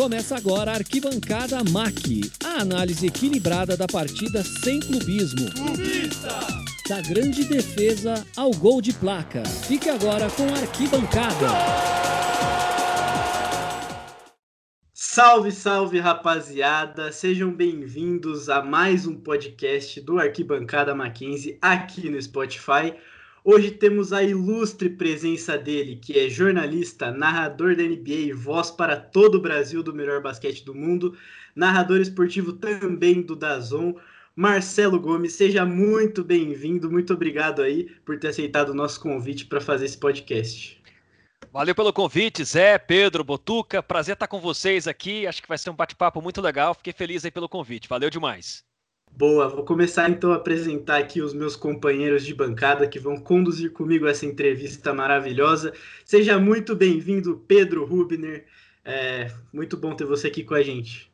Começa agora a Arquibancada MAC, a análise equilibrada da partida sem clubismo. Clubista! Da grande defesa ao gol de placa. Fique agora com a Arquibancada. Salve, salve, rapaziada! Sejam bem-vindos a mais um podcast do Arquibancada Mackenzie aqui no Spotify. Hoje temos a ilustre presença dele, que é jornalista, narrador da NBA, voz para todo o Brasil do melhor basquete do mundo, narrador esportivo também do Dazon, Marcelo Gomes. Seja muito bem-vindo, muito obrigado aí por ter aceitado o nosso convite para fazer esse podcast. Valeu pelo convite, Zé, Pedro, Botuca. Prazer estar com vocês aqui. Acho que vai ser um bate-papo muito legal. Fiquei feliz aí pelo convite. Valeu demais. Boa, vou começar então a apresentar aqui os meus companheiros de bancada que vão conduzir comigo essa entrevista maravilhosa. Seja muito bem-vindo, Pedro Rubner. É muito bom ter você aqui com a gente.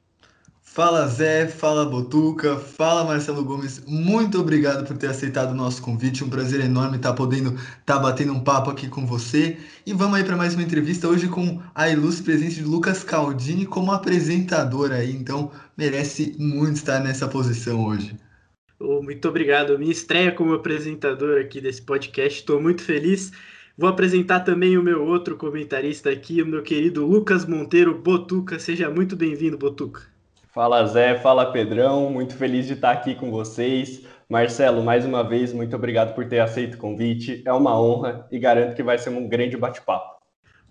Fala Zé, fala Botuca, fala Marcelo Gomes, muito obrigado por ter aceitado o nosso convite, um prazer enorme estar podendo estar tá batendo um papo aqui com você. E vamos aí para mais uma entrevista hoje com a ilustre presença de Lucas Caldini como apresentador aí, então merece muito estar nessa posição hoje. Oh, muito obrigado, minha estreia como apresentador aqui desse podcast, estou muito feliz. Vou apresentar também o meu outro comentarista aqui, o meu querido Lucas Monteiro Botuca. Seja muito bem-vindo, Botuca. Fala Zé, fala Pedrão, muito feliz de estar aqui com vocês. Marcelo, mais uma vez, muito obrigado por ter aceito o convite. É uma honra e garanto que vai ser um grande bate-papo.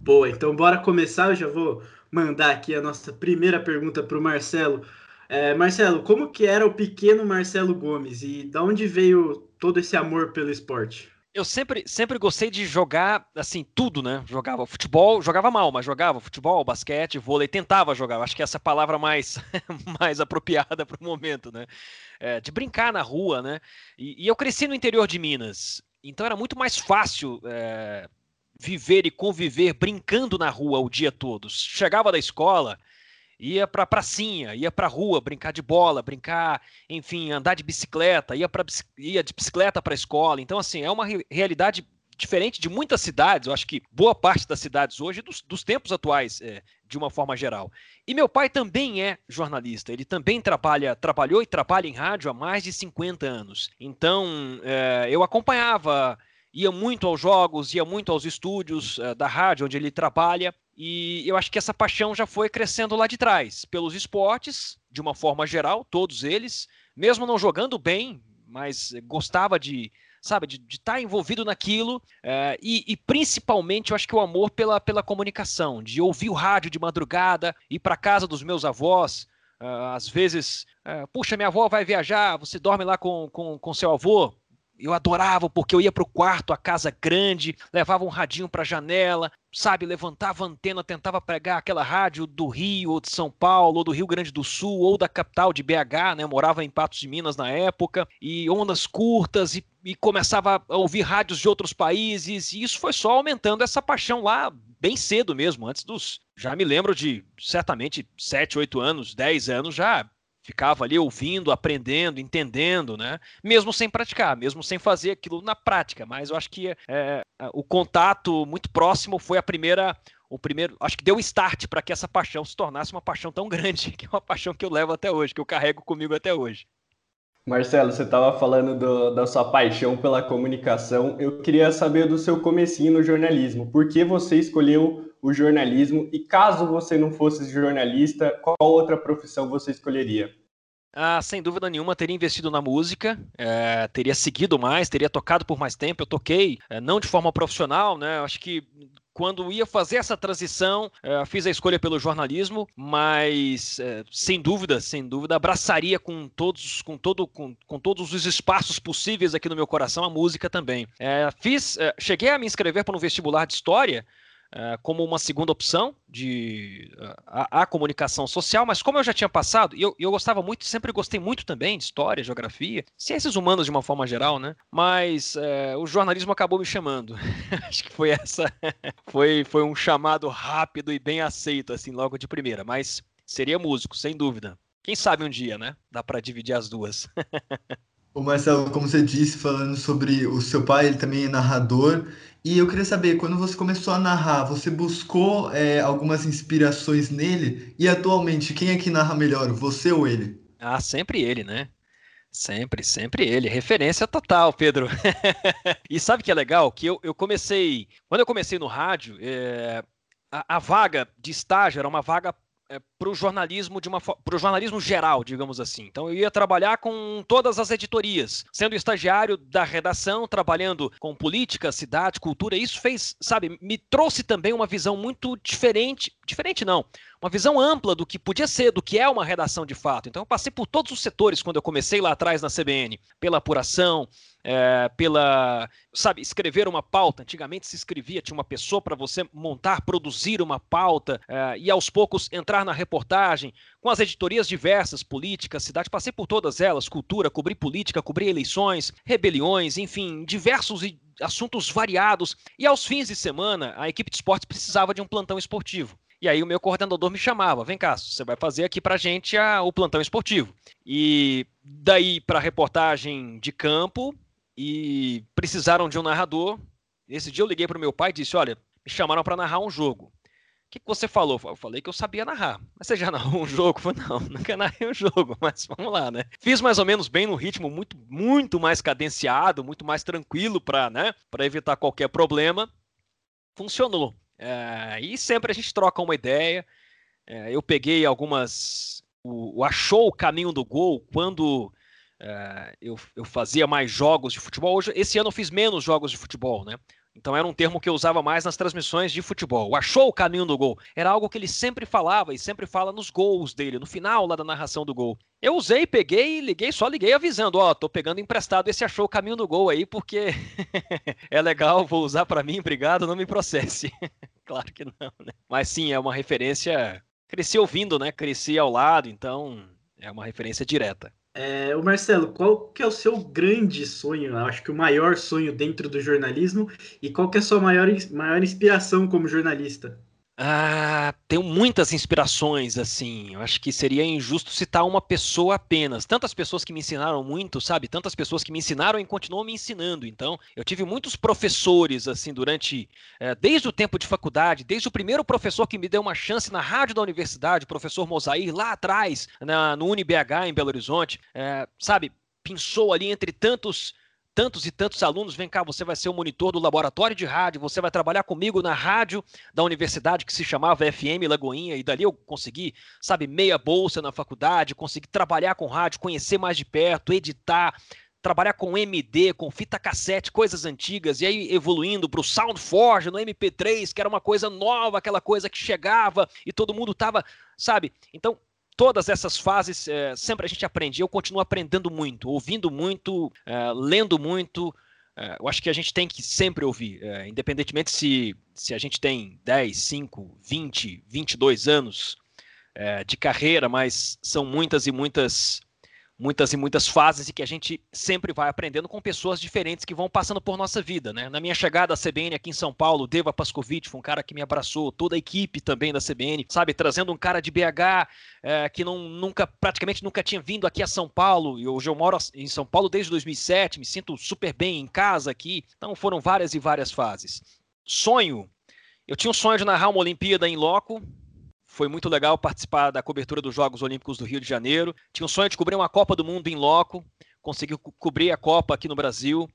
Boa, então bora começar. Eu já vou mandar aqui a nossa primeira pergunta para o Marcelo. É, Marcelo, como que era o pequeno Marcelo Gomes e da onde veio todo esse amor pelo esporte? Eu sempre, sempre gostei de jogar, assim, tudo, né? Jogava futebol, jogava mal, mas jogava futebol, basquete, vôlei, tentava jogar. Acho que essa é a palavra mais, mais apropriada para o momento, né? É, de brincar na rua, né? E, e, eu cresci no interior de Minas, então era muito mais fácil é, viver e conviver brincando na rua o dia todo. Chegava da escola, ia para pracinha, ia para rua brincar de bola, brincar, enfim, andar de bicicleta, ia, pra, ia de bicicleta para a escola. Então, assim, é uma realidade diferente de muitas cidades, eu acho que boa parte das cidades hoje, dos, dos tempos atuais, é, de uma forma geral. E meu pai também é jornalista, ele também trabalha, trabalhou e trabalha em rádio há mais de 50 anos. Então, é, eu acompanhava, ia muito aos jogos, ia muito aos estúdios é, da rádio onde ele trabalha, e eu acho que essa paixão já foi crescendo lá de trás, pelos esportes, de uma forma geral, todos eles, mesmo não jogando bem, mas gostava de, sabe, de estar tá envolvido naquilo, é, e, e, principalmente eu acho que o amor pela, pela comunicação, de ouvir o rádio de madrugada, ir para casa dos meus avós, uh, às vezes, uh, puxa, minha avó vai viajar, você dorme lá com, com, com seu avô, eu adorava porque eu ia para o quarto, a casa grande, levava um radinho para a janela, sabe, levantava a antena, tentava pegar aquela rádio do Rio, ou de São Paulo, ou do Rio Grande do Sul, ou da capital de BH, né? Morava em Patos de Minas na época, e ondas curtas, e, e começava a ouvir rádios de outros países, e isso foi só aumentando essa paixão lá bem cedo mesmo, antes dos. Já me lembro de certamente 7, 8 anos, 10 anos, já ficava ali ouvindo, aprendendo, entendendo, né? Mesmo sem praticar, mesmo sem fazer aquilo na prática. Mas eu acho que é, é o contato muito próximo foi a primeira, o primeiro, acho que deu start para que essa paixão se tornasse uma paixão tão grande, que é uma paixão que eu levo até hoje, que eu carrego comigo até hoje. Marcelo, você estava falando do, da sua paixão pela comunicação. Eu queria saber do seu comecinho no jornalismo. Por que você escolheu o jornalismo? E caso você não fosse jornalista, qual outra profissão você escolheria? Ah, sem dúvida nenhuma, teria investido na música, é, teria seguido mais, teria tocado por mais tempo. Eu toquei, é, não de forma profissional, né? Acho que quando ia fazer essa transição, é, fiz a escolha pelo jornalismo, mas é, sem dúvida, sem dúvida, abraçaria com todos, com todo, com, com, todos os espaços possíveis aqui no meu coração a música também. É, fiz, cheguei a me inscrever para um vestibular de história como uma segunda opção de a, a, comunicação social, mas como eu já tinha passado, e eu, eu gostava muito, sempre gostei muito também de história, geografia, ciências humanas de uma forma geral, né? Mas é, o jornalismo acabou me chamando. Acho que foi essa, foi, foi um chamado rápido e bem aceito, assim, logo de primeira. Mas seria músico, sem dúvida. Quem sabe um dia, né? Dá para dividir as duas. O Marcelo, como você disse, falando sobre o seu pai, ele também é narrador. E eu queria saber, quando você começou a narrar, você buscou é, algumas inspirações nele? E atualmente, quem é que narra melhor, você ou ele? Ah, sempre ele, né? Sempre, sempre ele. Referência total, Pedro. e sabe que é legal? Que eu, eu comecei. Quando eu comecei no rádio, é, a, a, vaga de estágio era uma vaga é, para o jornalismo de uma para o jornalismo geral, digamos assim. Então eu ia trabalhar com todas as editorias, sendo estagiário da redação, trabalhando com política, cidade, cultura. Isso fez, sabe, me trouxe também uma visão muito diferente, diferente não, uma visão ampla do que podia ser, do que é uma redação de fato. Então eu passei por todos os setores quando eu comecei lá atrás na CBN, pela apuração, é, pela, sabe, escrever uma pauta. Antigamente se escrevia, tinha uma pessoa para você montar, produzir uma pauta é, e aos poucos entrar na reportagem, com as editorias diversas, política, cidade, passei por todas elas, cultura, cobri política, cobri eleições, rebeliões, enfim, diversos assuntos variados. E aos fins de semana, a equipe de esportes precisava de um plantão esportivo. E aí o meu coordenador me chamava, vem cá, você vai fazer aqui pra gente a, o plantão esportivo. E daí para reportagem de campo, e precisaram de um narrador. Esse dia eu liguei para o meu pai e disse: Olha, me chamaram para narrar um jogo. Que, que, você falou? Eu falei que eu sabia narrar. Mas você já narrou um jogo? Falei, não, nunca narrei um jogo, mas vamos lá, né? Fiz mais ou menos bem no ritmo muito, muito mais cadenciado, muito mais tranquilo para né, evitar qualquer problema. Funcionou. É, e sempre a gente troca uma ideia. É, eu peguei algumas. O, o Achou o caminho do gol quando é, eu, eu fazia mais jogos de futebol. Hoje, esse ano eu fiz menos jogos de futebol, né? Então era um termo que eu usava mais nas transmissões de futebol. Achou o caminho do gol. Era algo que ele sempre falava e sempre fala nos gols dele, no final lá da narração do gol. Eu usei, peguei liguei, só liguei avisando, ó, oh, tô pegando emprestado esse achou o caminho do gol aí porque é legal, vou usar para mim, obrigado, não me processe. claro que não, né? Mas sim, é uma referência. Cresci ouvindo, né? Cresci ao lado, então é uma referência direta. É, o Marcelo, qual que é o seu grande sonho? Acho que o maior sonho dentro do jornalismo e qual que é a sua maior, maior inspiração como jornalista? Ah, tenho muitas inspirações, assim. Eu acho que seria injusto citar uma pessoa apenas. Tantas pessoas que me ensinaram muito, sabe? Tantas pessoas que me ensinaram e continuam me ensinando. Então, eu tive muitos professores, assim, durante. É, desde o tempo de faculdade, desde o primeiro professor que me deu uma chance na rádio da universidade, o professor Mosair, lá atrás, na, no UniBH, em Belo Horizonte, é, sabe? Pensou ali entre tantos tantos e tantos alunos, vem cá, você vai ser o monitor do laboratório de rádio, você vai trabalhar comigo na rádio da universidade que se chamava FM Lagoinha, e dali eu consegui, sabe, meia bolsa na faculdade, consegui trabalhar com rádio, conhecer mais de perto, editar, trabalhar com MD, com fita cassete, coisas antigas, e aí evoluindo para o SoundForge no MP3, que era uma coisa nova, aquela coisa que chegava e todo mundo tava, sabe? Então, todas essas fases, é, sempre a gente aprende. Eu continuo aprendendo muito, ouvindo muito, é, lendo muito. É, eu acho que a gente tem que sempre ouvir, independentemente se, se a gente tem 10, 5, 20, 22 anos de carreira, mas são muitas e muitas muitas e muitas fases e que a gente sempre vai aprendendo com pessoas diferentes que vão passando por nossa vida, né? Na minha chegada à CBN aqui em São Paulo, Deva Pascovitch foi um cara que me abraçou, toda a equipe também da CBN, sabe, trazendo um cara de BH é, que não, nunca, praticamente nunca tinha vindo aqui a São Paulo, e hoje eu moro em São Paulo desde 2007, me sinto super bem em casa aqui, então foram várias e várias fases. Sonho, eu tinha um sonho de narrar uma Olimpíada em loco, foi muito legal participar da cobertura dos Jogos Olímpicos do Rio de Janeiro. Tinha um sonho de cobrir uma Copa do Mundo em loco, consegui co cobrir a Copa aqui no Brasil.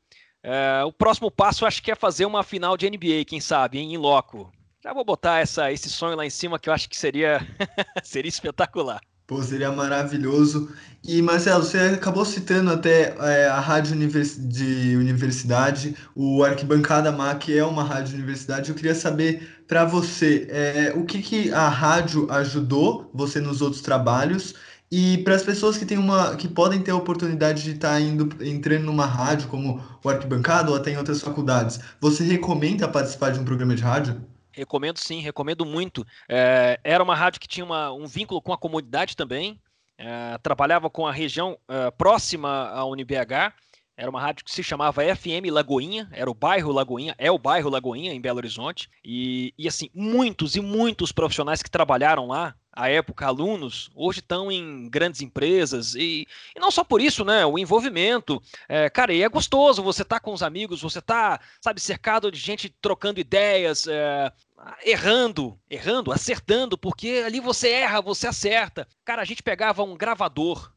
É, o próximo passo acho que é fazer uma final de NBA, quem sabe, em loco. Já vou botar essa, esse sonho lá em cima que eu acho que seria, seria espetacular. Pô, seria maravilhoso. E, Marcelo, você acabou citando até é, a rádio univers de universidade, o Arquibancada MAC é uma rádio universidade. Eu queria saber para você é, o que, que a rádio ajudou você nos outros trabalhos e para as pessoas que têm uma que podem ter a oportunidade de estar tá indo entrando numa rádio como o Arquibancada ou até em outras faculdades, você recomenda participar de um programa de rádio? Recomendo sim, recomendo muito. É, era uma rádio que tinha uma, um vínculo com a comunidade também, é, trabalhava com a região é, próxima à UniBH, era uma rádio que se chamava FM Lagoinha, era o bairro Lagoinha, é o bairro Lagoinha em Belo Horizonte, e, e assim, muitos e muitos profissionais que trabalharam lá à época alunos, hoje estão em grandes empresas e, e, não só por isso, né? O envolvimento, é, cara, e é gostoso você tá com os amigos, você tá, sabe, cercado de gente trocando ideias, é, errando, errando, acertando, porque ali você erra, você acerta. Cara, a gente pegava um gravador,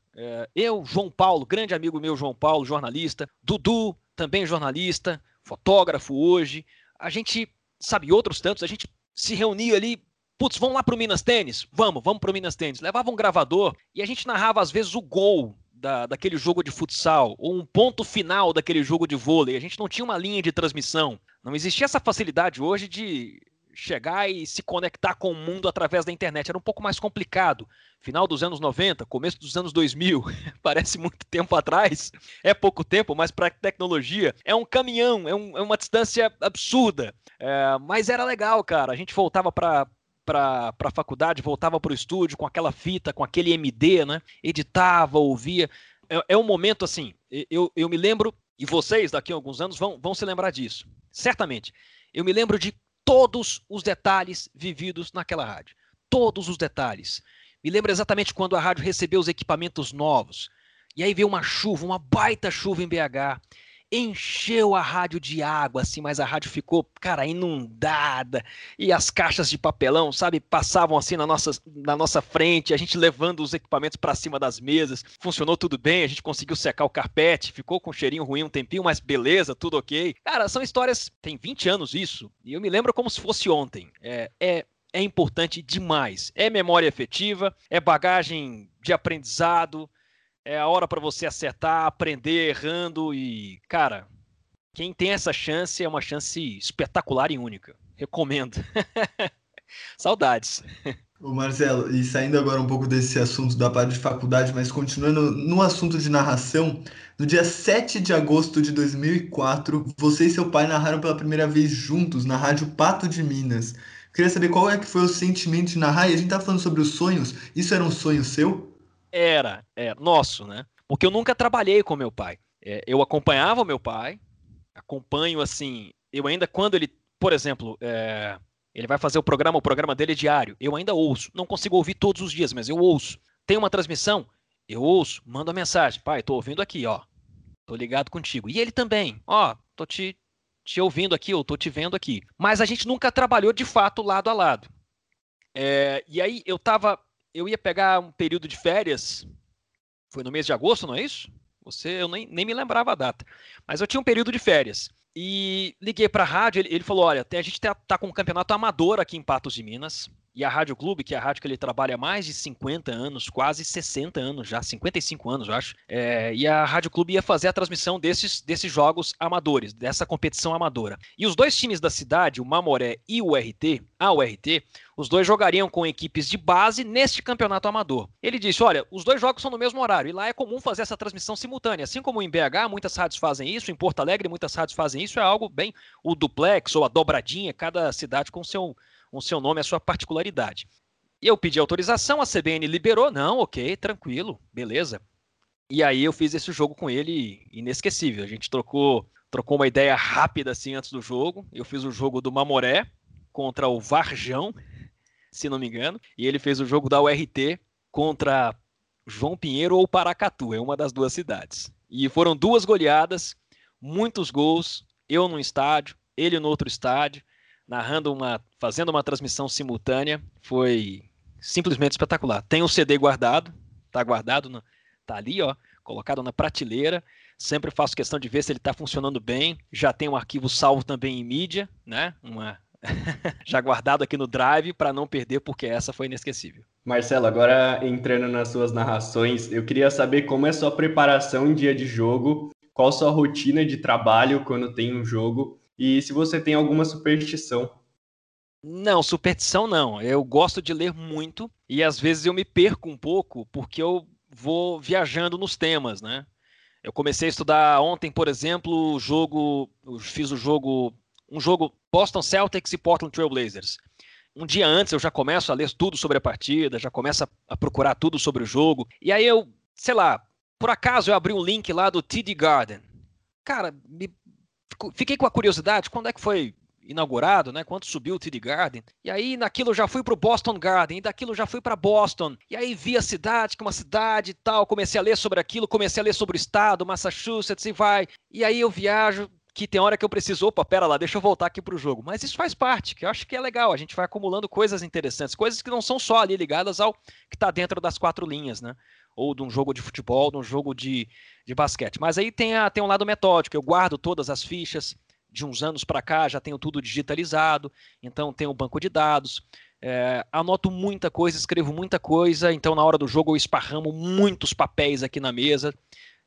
eu, João Paulo, grande amigo meu, João Paulo, jornalista, Dudu, também jornalista, fotógrafo hoje, a gente, sabe, outros tantos, a gente se reunia ali Putz, vamos lá pro Minas Tênis? Vamos, vamos pro Minas Tênis. Levava um gravador e a gente narrava às vezes o gol da, daquele jogo de futsal ou um ponto final daquele jogo de vôlei. A gente não tinha uma linha de transmissão. Não existia essa facilidade hoje de chegar e se conectar com o mundo através da internet. Era um pouco mais complicado. Final dos anos 90, começo dos anos 2000, parece muito tempo atrás. É pouco tempo, mas para tecnologia é um caminhão, é, um, é uma distância absurda. É, mas era legal, cara. A gente voltava para para a faculdade, voltava para o estúdio com aquela fita, com aquele MD, né? Editava, ouvia. É, é um momento assim, eu, eu me lembro, e vocês daqui a alguns anos vão, vão se lembrar disso, certamente. Eu me lembro de todos os detalhes vividos naquela rádio. Todos os detalhes. Me lembro exatamente quando a rádio recebeu os equipamentos novos. E aí veio uma chuva, uma baita chuva em BH encheu a rádio de água, assim, mas a rádio ficou, cara, inundada. E as caixas de papelão, sabe, passavam assim na nossa, na nossa frente, a gente levando os equipamentos para cima das mesas. Funcionou tudo bem, a gente conseguiu secar o carpete, ficou com um cheirinho ruim um tempinho, mas beleza, tudo ok. Cara, são histórias, tem 20 anos isso, e eu me lembro como se fosse ontem. É, é, é importante demais. É memória efetiva, é bagagem de aprendizado, é a hora para você acertar, aprender errando e, cara, quem tem essa chance é uma chance espetacular e única. Recomendo. Saudades. Ô Marcelo, e saindo agora um pouco desse assunto da parte de faculdade, mas continuando no assunto de narração, no dia 7 de agosto de 2004, você e seu pai narraram pela primeira vez juntos na Rádio Pato de Minas. Queria saber qual é que foi o sentimento de narrar, e a gente tá falando sobre os sonhos, isso era um sonho seu? Era, é, nosso, né? Porque eu nunca trabalhei com meu pai. É, eu acompanhava meu pai, acompanho assim, eu ainda quando ele, por exemplo, é, ele vai fazer o programa, o programa dele é diário, eu ainda ouço. Não consigo ouvir todos os dias, mas eu ouço. Tem uma transmissão, eu ouço, mando a mensagem, pai, tô ouvindo aqui, ó. Tô ligado contigo. E ele também, ó, tô te, te ouvindo aqui, ou tô te vendo aqui. Mas a gente nunca trabalhou de fato lado a lado. É, e aí eu tava eu ia pegar um período de férias, foi no mês de agosto, não é isso? Você, eu nem, nem me lembrava a data. Mas eu tinha um período de férias. E liguei para a rádio, ele, ele, falou: olha, a gente tá, tá, com um campeonato amador aqui em Patos de Minas. E a Rádio Clube, que é a rádio que ele trabalha há mais de 50 anos, quase 60 anos já, 55 anos, eu acho. É, e a Rádio Clube ia fazer a transmissão desses, desses jogos amadores, dessa competição amadora. E os dois times da cidade, o Mamoré e o RT, a URT, os dois jogariam com equipes de base neste campeonato amador. Ele disse: olha, os dois jogos são no mesmo horário, e lá é comum fazer essa transmissão simultânea. Assim como em BH, muitas rádios fazem isso, em Porto Alegre, muitas rádios fazem isso, é algo bem o duplex ou a dobradinha, cada cidade com seu com seu nome a sua particularidade. E eu pedi autorização, a CBN liberou, não, ok, tranquilo, beleza. E aí eu fiz esse jogo com ele inesquecível. A gente trocou, trocou uma ideia rápida assim antes do jogo. Eu fiz o jogo do Mamoré contra o Varjão, se não me engano, e ele fez o jogo da URT contra João Pinheiro ou Paracatu, é uma das duas cidades. E foram duas goleadas, muitos gols, eu no estádio, ele no outro estádio narrando uma, fazendo uma transmissão simultânea, foi simplesmente espetacular. Tem o CD guardado, tá guardado, no, tá ali, ó, colocado na prateleira. Sempre faço questão de ver se ele está funcionando bem. Já tem um arquivo salvo também em mídia, né? Uma já guardado aqui no Drive para não perder, porque essa foi inesquecível. Marcelo, agora entrando nas suas narrações, eu queria saber como é sua preparação em dia de jogo, qual sua rotina de trabalho quando tem um jogo e se você tem alguma superstição. Não, superstição não. Eu gosto de ler muito e às vezes eu me perco um pouco porque eu vou viajando nos temas, né? Eu comecei a estudar ontem, por exemplo, o jogo, fiz o jogo, um jogo Boston Celtics e Portland Trail Blazers. Um dia antes eu já começo a ler tudo sobre a partida, já começo a procurar tudo sobre o jogo. E aí eu, sei lá, por acaso eu abri um link lá do TD Garden. Cara, me fiquei com a curiosidade, quando é que foi inaugurado, né? Quando subiu o TD Garden. E aí naquilo eu já fui pro Boston Garden, e daquilo já fui para Boston. E aí vi a cidade, que é uma cidade e tal, comecei a ler sobre aquilo, comecei a ler sobre o estado, Massachusetts e vai. E aí eu viajo, que tem hora que eu preciso, opa, pera lá, deixa eu voltar aqui pro jogo. Mas isso faz parte, que eu acho que é legal. A gente vai acumulando coisas interessantes, coisas que não são só ali ligadas ao que está dentro das quatro linhas, né? Ou de um jogo de futebol, de um jogo de, de basquete. Mas aí tem, a, tem um lado metódico, eu guardo todas as fichas. De uns anos para cá já tenho tudo digitalizado, então tenho um banco de dados. É, anoto muita coisa, escrevo muita coisa, então na hora do jogo eu esparramo muitos papéis aqui na mesa.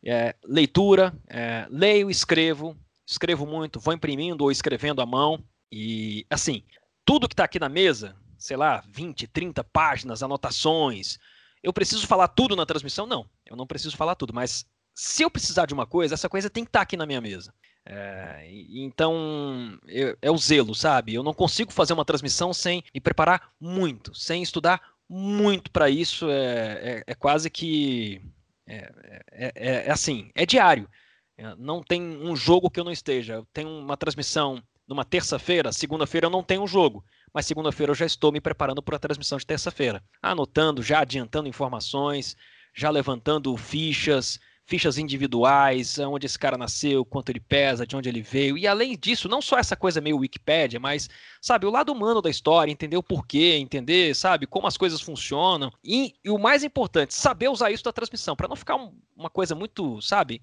É, leitura, é, leio, escrevo, escrevo muito, vou imprimindo ou escrevendo à mão. E, assim, tudo que está aqui na mesa, sei lá, 20, 30 páginas, anotações. Eu preciso falar tudo na transmissão? Não, eu não preciso falar tudo, mas se eu precisar de uma coisa, essa coisa tem que estar tá aqui na minha mesa. É, então, eu, é o zelo, sabe? Eu não consigo fazer uma transmissão sem me preparar muito, sem estudar muito para isso. É, é, é, quase que. É, é, é, é assim, é diário. É, não tem um jogo que eu não esteja. Eu tenho uma transmissão numa terça-feira, segunda-feira eu não tenho um jogo, mas segunda-feira eu já estou me preparando para a transmissão de terça-feira, anotando, já adiantando informações, já levantando fichas, fichas individuais, onde esse cara nasceu, quanto ele pesa, de onde ele veio. E além disso, não só essa coisa meio Wikipédia, mas, sabe, o lado humano da história, entender o porquê, entender, sabe, como as coisas funcionam. E, e o mais importante, saber usar isso da transmissão, para não ficar um, uma coisa muito, sabe,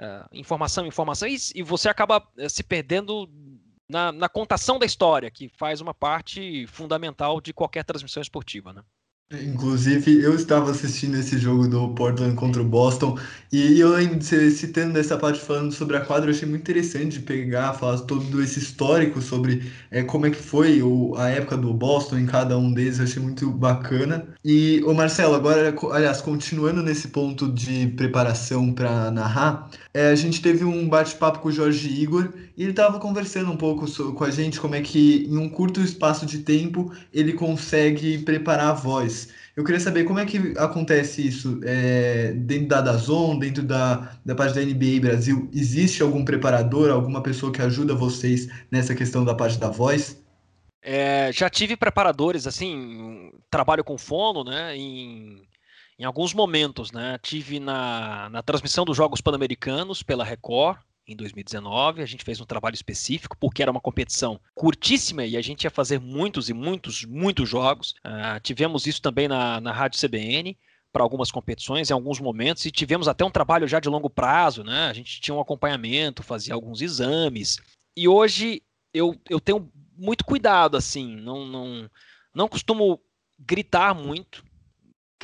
uh, informação, informação, e, e você acaba uh, se perdendo na, na, contação da história, que faz uma parte fundamental de qualquer transmissão esportiva, né? Inclusive, eu estava assistindo esse jogo do Portland contra o Boston e eu citando essa parte falando sobre a quadra, eu achei muito interessante de pegar, falar todo esse histórico sobre é, como é que foi o, a época do Boston em cada um deles, eu achei muito bacana. E, o Marcelo, agora, aliás, continuando nesse ponto de preparação para narrar, é, a gente teve um bate-papo com o Jorge Igor e ele estava conversando um pouco com a gente como é que em um curto espaço de tempo ele consegue preparar a voz. Eu queria saber como é que acontece isso é, dentro da Dazon, dentro da, da parte da NBA Brasil. Existe algum preparador, alguma pessoa que ajuda vocês nessa questão da parte da voz? É, já tive preparadores, assim, trabalho com fono, né, em, em alguns momentos, né, tive na, na transmissão dos Jogos Pan-Americanos pela Record, em 2019. A gente fez um trabalho específico porque era uma competição curtíssima e a gente ia fazer muitos e muitos, muitos jogos. Uh, tivemos isso também na, na Rádio CBN para algumas competições em alguns momentos e tivemos até um trabalho já de longo prazo, né? A gente tinha um acompanhamento, fazia alguns exames. E hoje eu, eu tenho muito cuidado, assim, não, não, não costumo gritar muito,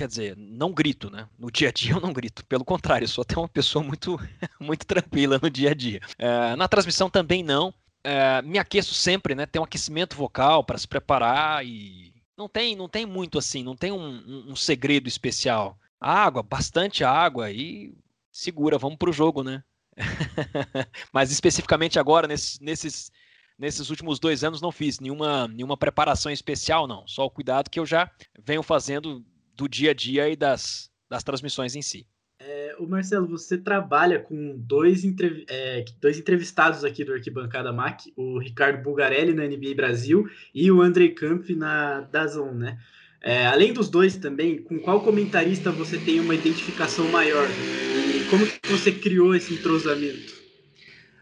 quer dizer, não grito, né? No dia a dia eu não grito. Pelo contrário, sou até uma pessoa muito, muito tranquila no dia a dia. É, na transmissão também não. É, me aqueço sempre, né? Tem um aquecimento vocal para se preparar e não tem, não tem muito assim, não tem um, um, um segredo especial. Água, bastante água e segura, vamos pro jogo, né? Mas especificamente agora, nesses, nesses, nesses últimos dois anos, não fiz nenhuma, nenhuma preparação especial, não. Só o cuidado que eu já venho fazendo do dia a dia e das, das transmissões em si. É, o Marcelo, você trabalha com dois, entrev é, dois entrevistados aqui do Arquibancada MAC, o Ricardo Bugarelli na NBA Brasil e o Andrei Camp na Dazon, né? É, além dos dois também, com qual comentarista você tem uma identificação maior? E como que você criou esse entrosamento?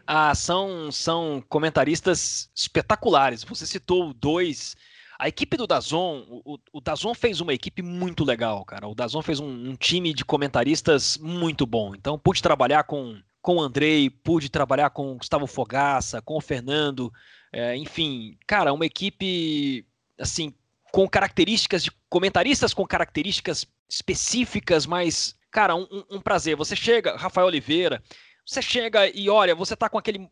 Ah, são, são comentaristas espetaculares. Você citou dois a equipe do Dazon, o, o Dazon fez uma equipe muito legal, cara. O Dazon fez um, um time de comentaristas muito bom. Então, pude trabalhar com, com o Andrei, pude trabalhar com o Gustavo Fogaça, com o Fernando, é, enfim, cara, uma equipe assim com características de comentaristas com características específicas, mas cara, um, um prazer. Você chega, Rafael Oliveira, você chega e olha, você tá com aquele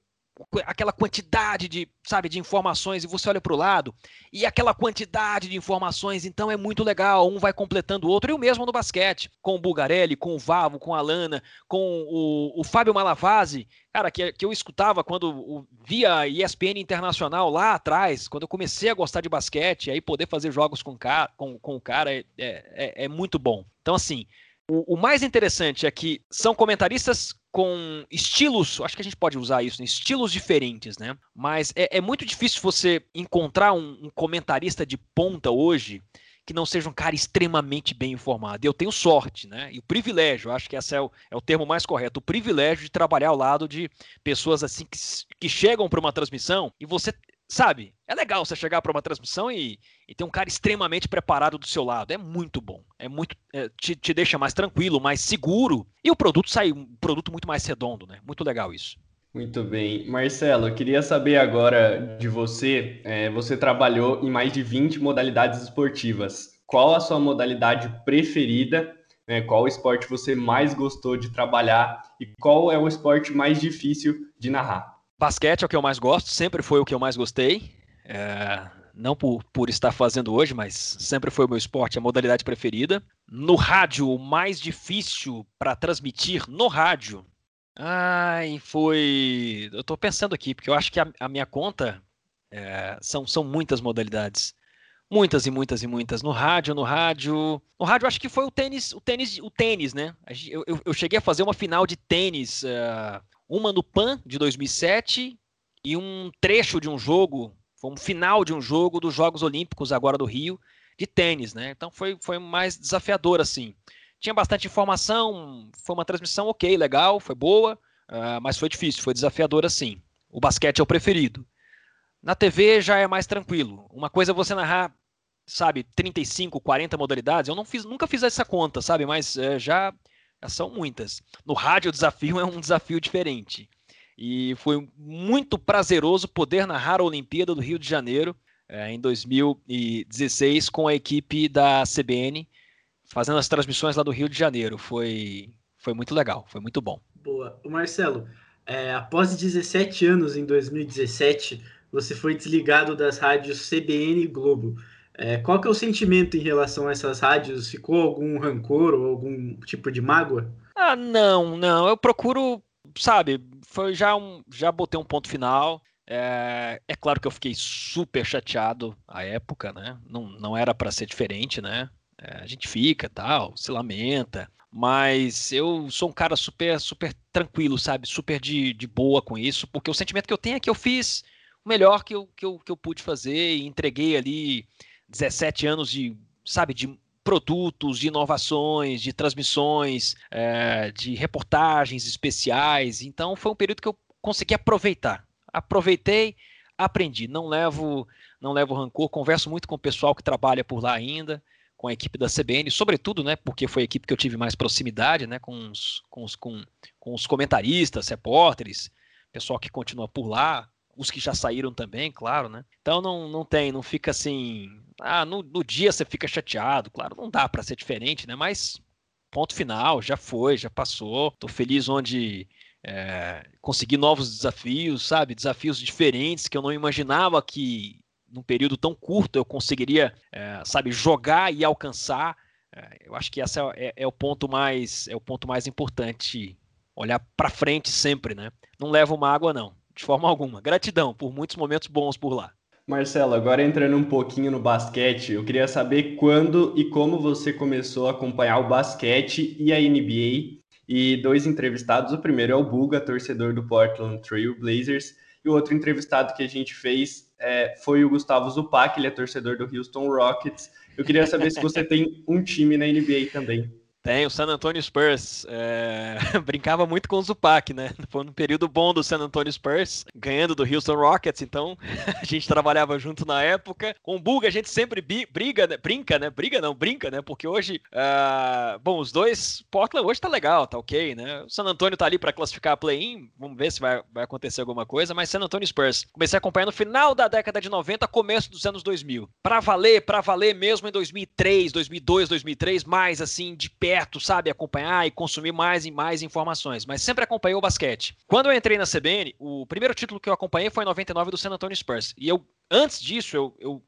aquela quantidade de, sabe, de informações e você olha para o lado e aquela quantidade de informações, então é muito legal, um vai completando o outro, e o mesmo no basquete, com o Bulgarelli, com o Vavo, com a Lana, com o, o Fábio Malavasi, cara, que, que eu escutava quando via ESPN Internacional lá atrás, quando eu comecei a gostar de basquete, aí poder fazer jogos com, com, com o cara é, é, é, é muito bom. Então, assim, o, o mais interessante é que são comentaristas com estilos, acho que a gente pode usar isso, né? estilos diferentes, né? Mas é, é muito difícil você encontrar um, um comentarista de ponta hoje que não seja um cara extremamente bem informado. Eu tenho sorte, né? E o privilégio, acho que esse é o, é o termo mais correto, o privilégio de trabalhar ao lado de pessoas assim que, que chegam para uma transmissão e você sabe, é legal você chegar para uma transmissão e, e, ter um cara extremamente preparado do seu lado. É muito bom. É muito. É, te, te, deixa mais tranquilo, mais seguro. E o produto sai um produto muito mais redondo, né? Muito legal isso. Muito bem. Marcelo, eu queria saber agora de você. É, você trabalhou em mais de 20 modalidades esportivas. Qual a sua modalidade preferida? Né? Qual esporte você mais gostou de trabalhar? E qual é o esporte mais difícil de narrar? Basquete é o que eu mais gosto, sempre foi o que eu mais gostei. É, não por, por estar fazendo hoje, mas sempre foi o meu esporte, a modalidade preferida. No rádio, o mais difícil para transmitir no rádio Ai, foi. Eu tô pensando aqui, porque eu acho que a, a minha conta é, são, são muitas modalidades. Muitas e muitas e muitas. No rádio, no rádio. No rádio, acho que foi o tênis, o tênis, o tênis, né? Eu, eu, eu cheguei a fazer uma final de tênis, uh, uma no PAN de 2007 e um trecho de um jogo, foi um final de um jogo dos Jogos Olímpicos agora do Rio, de tênis, né? Então foi, foi mais desafiador, assim. Tinha bastante informação, foi uma transmissão ok, legal, foi boa, uh, mas foi difícil, foi desafiador assim. O basquete é o preferido. Na TV já é mais tranquilo. Uma coisa é você narrar, sabe, 35, 40 modalidades. Eu não fiz, nunca fiz essa conta, sabe, mas já, já são muitas. No rádio o desafio é um desafio diferente. E foi muito prazeroso poder narrar a Olimpíada do Rio de Janeiro eh, em 2016 com a equipe da CBN fazendo as transmissões lá do Rio de Janeiro. Foi, foi muito legal, foi muito bom. Boa. O Marcelo, é, após 17 anos, em 2017, você foi desligado das rádios CBN e Globo. É, qual que é o sentimento em relação a essas rádios? Ficou algum rancor ou algum tipo de mágoa? Ah, não, não. Eu procuro, sabe, foi já um, já botei um ponto final. É, é claro que eu fiquei super chateado à época, né? Não, não era para ser diferente, né? É, a gente fica, tal, se lamenta, mas eu sou um cara super, super tranquilo, sabe? Super de, de boa com isso, porque o sentimento que eu tenho é que eu fiz o melhor que eu, que eu, que eu pude fazer e entreguei ali 17 anos de, sabe, de produtos, de inovações, de transmissões, é, de reportagens especiais. Então foi um período que eu consegui aproveitar. Aproveitei, aprendi. Não levo, não levo rancor. Converso muito com o pessoal que trabalha por lá ainda com a equipe da CBN, sobretudo, né, porque foi a equipe que eu tive mais proximidade, né, com os, com os, com, com os comentaristas, repórteres, pessoal que continua por lá, os que já saíram também, claro, né? Então não, não tem, não fica assim, ah, no, no dia você fica chateado, claro, não dá para ser diferente, né? Mas ponto final, já foi, já passou. Tô feliz onde é, consegui novos desafios, sabe? Desafios diferentes que eu não imaginava que num período tão curto eu conseguiria, é, sabe, jogar e alcançar. É, eu acho que esse é, é, o ponto mais é o ponto mais importante, olhar para frente sempre, né? Não leva uma água não, de forma alguma. Gratidão por muitos momentos bons por lá. Marcelo, agora entrando um pouquinho no basquete, eu queria saber quando e como você começou a acompanhar o basquete e a NBA. E dois entrevistados, o primeiro é o Buga, torcedor do Portland Trail Blazers, e o outro entrevistado que a gente fez é, foi o Gustavo Zupac, ele é torcedor do Houston Rockets. Eu queria saber se você tem um time na NBA também. Tem, o San Antonio Spurs. É... Brincava muito com o Zupac, né? Foi um período bom do San Antonio Spurs, ganhando do Houston Rockets, então a gente trabalhava junto na época. Com o Buga a gente sempre briga, né? brinca, né? Briga não, brinca, né? Porque hoje, uh... bom, os dois, Portland hoje tá legal, tá ok, né? O San Antonio tá ali para classificar a play-in, vamos ver se vai, vai acontecer alguma coisa, mas San Antonio Spurs. Comecei a acompanhar no final da década de 90, começo dos anos 2000. Pra valer, pra valer mesmo em 2003, 2002, 2003, mais assim, de perto sabe? Acompanhar e consumir mais e mais informações, mas sempre acompanhei o basquete. Quando eu entrei na CBN, o primeiro título que eu acompanhei foi em 99 do San Antonio Spurs. E eu, antes disso, eu, eu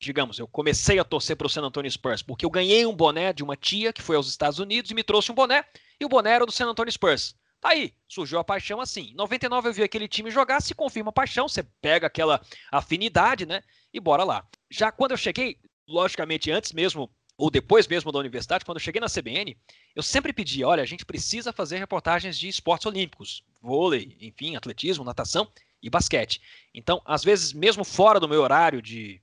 digamos, eu comecei a torcer para o San Antonio Spurs, porque eu ganhei um boné de uma tia que foi aos Estados Unidos e me trouxe um boné, e o boné era do San Antonio Spurs. Tá aí, surgiu a paixão assim. Em 99 eu vi aquele time jogar, se confirma a paixão, você pega aquela afinidade, né? E bora lá. Já quando eu cheguei, logicamente, antes mesmo ou depois mesmo da universidade, quando eu cheguei na CBN, eu sempre pedia, olha, a gente precisa fazer reportagens de esportes olímpicos, vôlei, enfim, atletismo, natação e basquete. Então, às vezes, mesmo fora do meu horário de,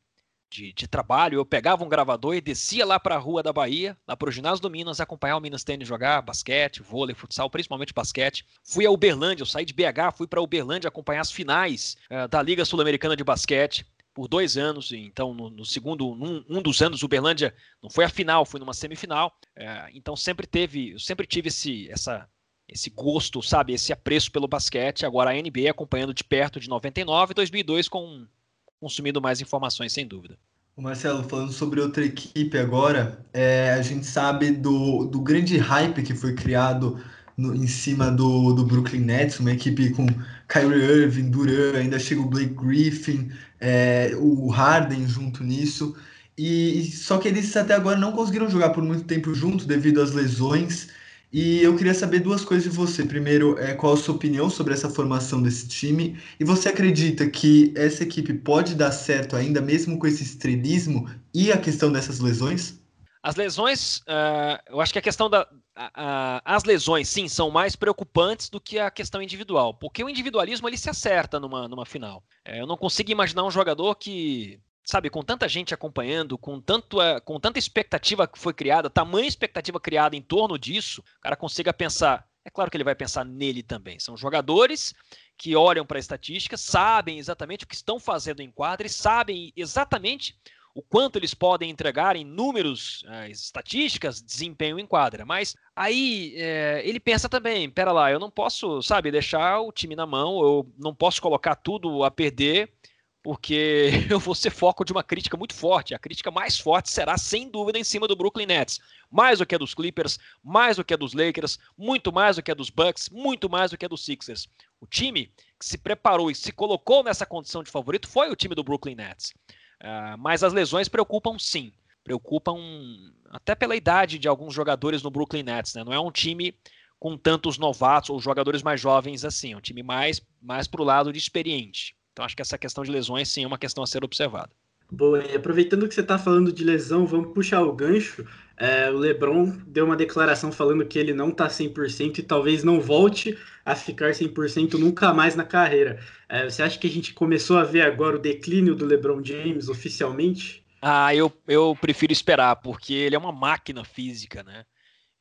de, de trabalho, eu pegava um gravador e descia lá para a rua da Bahia, lá para o ginásio do Minas, acompanhar o Minas Tênis jogar basquete, vôlei, futsal, principalmente basquete. Fui a Uberlândia, eu saí de BH, fui para Uberlândia acompanhar as finais uh, da Liga Sul-Americana de Basquete por dois anos. Então, no, no segundo, num, um dos anos, Uberlândia não foi a final, foi numa semifinal. É, então, sempre teve, eu sempre tive esse, essa, esse gosto, sabe, esse apreço pelo basquete. Agora a NBA acompanhando de perto de 99 e 2002 com consumindo mais informações, sem dúvida. O Marcelo, falando sobre outra equipe agora, é, a gente sabe do, do grande hype que foi criado no, em cima do, do Brooklyn Nets, uma equipe com Kyrie Irving, Durant, ainda chega o Blake Griffin, é, o Harden junto nisso. E só que eles até agora não conseguiram jogar por muito tempo junto devido às lesões. E eu queria saber duas coisas de você. Primeiro, é, qual a sua opinião sobre essa formação desse time? E você acredita que essa equipe pode dar certo ainda, mesmo com esse estrelismo e a questão dessas lesões? As lesões, uh, eu acho que a questão da. As lesões, sim, são mais preocupantes do que a questão individual, porque o individualismo ele se acerta numa, numa final. É, eu não consigo imaginar um jogador que, sabe, com tanta gente acompanhando, com, tanto, com tanta expectativa que foi criada, tamanha expectativa criada em torno disso, o cara consiga pensar. É claro que ele vai pensar nele também. São jogadores que olham para a estatística, sabem exatamente o que estão fazendo em quadra e sabem exatamente o quanto eles podem entregar em números, uh, estatísticas, desempenho em quadra. Mas aí é, ele pensa também, pera lá, eu não posso, sabe, deixar o time na mão, eu não posso colocar tudo a perder, porque eu vou ser foco de uma crítica muito forte. A crítica mais forte será, sem dúvida, em cima do Brooklyn Nets. Mais do que a dos Clippers, mais do que a dos Lakers, muito mais do que a dos Bucks, muito mais do que a dos Sixers. O time que se preparou e se colocou nessa condição de favorito foi o time do Brooklyn Nets. Uh, mas as lesões preocupam sim. Preocupam até pela idade de alguns jogadores no Brooklyn Nets. Né? Não é um time com tantos novatos ou jogadores mais jovens assim. É um time mais, mais para o lado de experiente. Então acho que essa questão de lesões sim é uma questão a ser observada. Bom, aproveitando que você está falando de lesão, vamos puxar o gancho. É, o LeBron deu uma declaração falando que ele não está 100% e talvez não volte a ficar 100% nunca mais na carreira. É, você acha que a gente começou a ver agora o declínio do LeBron James oficialmente? Ah, eu, eu prefiro esperar, porque ele é uma máquina física, né?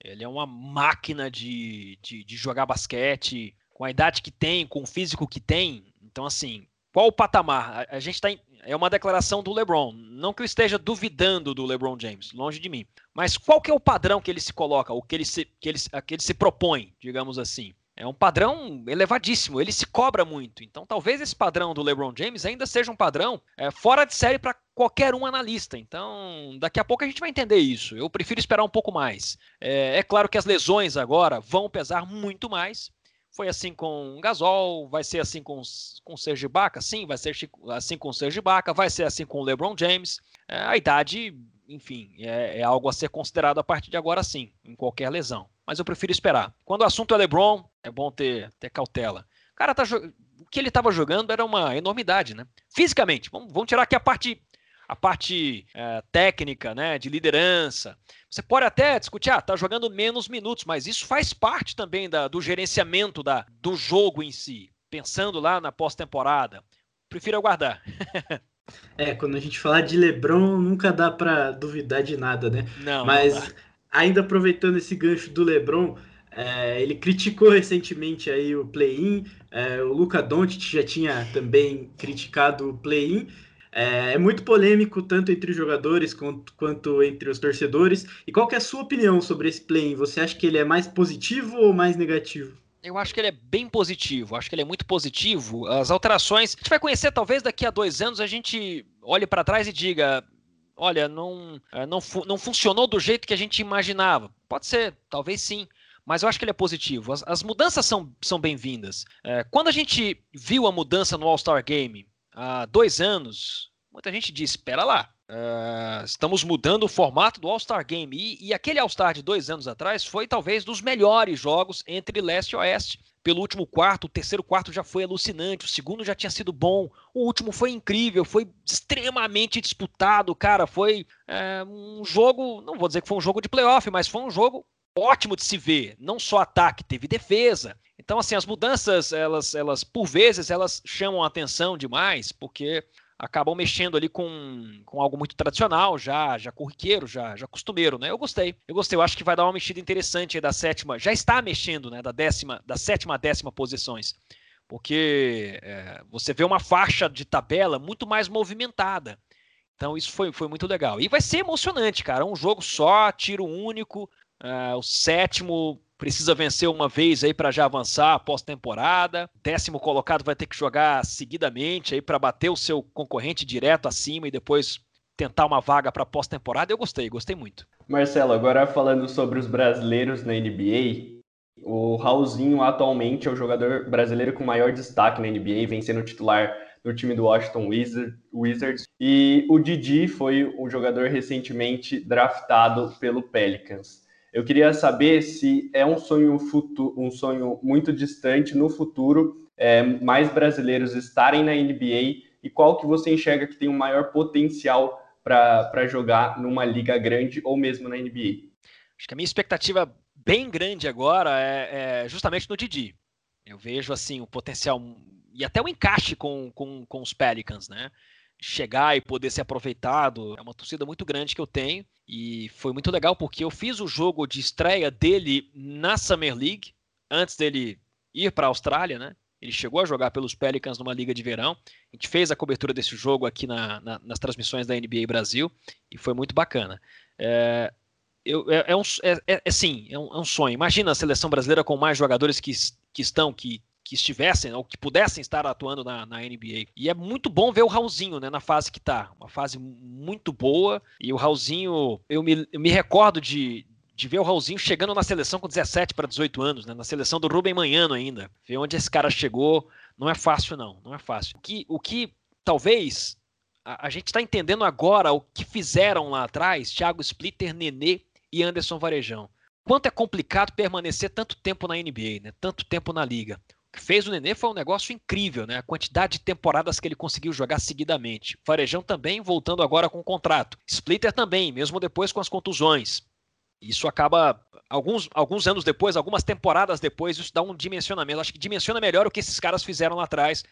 Ele é uma máquina de, de, de jogar basquete, com a idade que tem, com o físico que tem. Então, assim, qual o patamar? A, a gente está é uma declaração do LeBron. Não que eu esteja duvidando do LeBron James, longe de mim. Mas qual que é o padrão que ele se coloca, o que ele se, que ele, que ele se propõe, digamos assim? É um padrão elevadíssimo, ele se cobra muito. Então, talvez esse padrão do LeBron James ainda seja um padrão é, fora de série para qualquer um analista. Então, daqui a pouco a gente vai entender isso. Eu prefiro esperar um pouco mais. É, é claro que as lesões agora vão pesar muito mais. Foi assim com o Gasol, vai ser assim com, com Serge Ibaka? Sim, vai ser assim com o Serge Ibaka, vai ser assim com LeBron James. É, a idade, enfim, é, é, algo a ser considerado a partir de agora sim, em qualquer lesão. Mas eu prefiro esperar. Quando o assunto é LeBron, é bom ter, ter cautela. O cara tá o que ele estava jogando era uma enormidade, né? Fisicamente, vamos, vamos tirar aqui a parte a parte é, técnica, né, de liderança. Você pode até discutir, ah, tá jogando menos minutos, mas isso faz parte também da, do gerenciamento da, do jogo em si, pensando lá na pós-temporada. Prefiro aguardar. é, quando a gente falar de LeBron, nunca dá para duvidar de nada, né? Não. Mas não ainda aproveitando esse gancho do LeBron, é, ele criticou recentemente aí o play-in. É, o Luca Doncic já tinha também criticado o play-in é, é, muito polêmico tanto entre os jogadores quanto, quanto, entre os torcedores. E qual é a sua opinião sobre esse play? Você acha que ele é mais positivo ou mais negativo? Eu acho que ele é bem positivo, acho que ele é muito positivo. As alterações, a gente vai conhecer talvez daqui a dois anos a gente olhe para trás e diga: olha, não, é, não, não funcionou do jeito que a gente imaginava. Pode ser, talvez sim mas eu acho que ele é positivo. As, as mudanças são, são bem-vindas. É, quando a gente viu a mudança no All-Star Game há dois anos, muita gente disse: espera lá, Uh, estamos mudando o formato do All-Star Game. E, e aquele All-Star de dois anos atrás foi talvez dos melhores jogos entre leste e oeste. Pelo último quarto, o terceiro quarto já foi alucinante, o segundo já tinha sido bom, o último foi incrível, foi extremamente disputado, cara. Foi é, um jogo, não vou dizer que foi um jogo de playoff, mas foi um jogo ótimo de se ver. Não só ataque, teve defesa. Então, assim, as mudanças, elas, elas por vezes, elas chamam a atenção demais, porque acabam mexendo ali com, com algo muito tradicional, já já corriqueiro, já, já costumeiro, né? Eu gostei. Eu gostei, eu acho que vai dar uma mexida interessante aí da sétima, já está mexendo, né, da décima, da sétima a décima posições. Porque é, você vê uma faixa de tabela muito mais movimentada. Então isso foi, foi muito legal. E vai ser emocionante, cara. Um jogo só, tiro único. Uh, o sétimo precisa vencer uma vez aí para já avançar pós-temporada. Décimo colocado vai ter que jogar seguidamente aí para bater o seu concorrente direto acima e depois tentar uma vaga para pós-temporada. Eu gostei, gostei muito. Marcelo, agora falando sobre os brasileiros na NBA, o Raulzinho atualmente é o jogador brasileiro com maior destaque na NBA, vem sendo titular no time do Washington Wizards. E o Didi foi um jogador recentemente draftado pelo Pelicans. Eu queria saber se é um sonho futuro, um sonho muito distante no futuro, é, mais brasileiros estarem na NBA e qual que você enxerga que tem o um maior potencial para jogar numa liga grande ou mesmo na NBA? Acho que a minha expectativa bem grande agora é, é justamente no Didi. Eu vejo assim o potencial e até o encaixe com, com, com os Pelicans, né? Chegar e poder ser aproveitado. É uma torcida muito grande que eu tenho e foi muito legal porque eu fiz o jogo de estreia dele na Summer League antes dele ir para a Austrália, né? Ele chegou a jogar pelos Pelicans numa liga de verão. A gente fez a cobertura desse jogo aqui na, na, nas transmissões da NBA Brasil e foi muito bacana. É, eu, é, é, um, é, é, sim, é um, é um, sonho. Imagina a seleção brasileira com mais jogadores que, que estão, que que estivessem ou que pudessem estar atuando na, na, NBA. E é muito bom ver o Raulzinho né, na fase que está. Uma fase muito boa. E o Raulzinho, eu me, eu me recordo de, de ver o Raulzinho chegando na seleção com 17 para 18 anos, né, na seleção do Rubem Manhano ainda. Ver onde esse cara chegou não é fácil, não. Não é fácil. O que, o que talvez a, a gente está entendendo agora o que fizeram lá atrás, Thiago Splitter, Nenê e Anderson Varejão. Quanto é complicado permanecer tanto tempo na NBA, né? tanto tempo na liga que fez o Nenê foi um negócio incrível, né? A quantidade de temporadas que ele conseguiu jogar seguidamente. Farejão também voltando agora com o contrato. Splitter também, mesmo depois com as contusões. Isso acaba, alguns, alguns anos depois, algumas temporadas depois, isso dá um dimensionamento. Acho que dimensiona melhor o que esses caras fizeram lá atrás.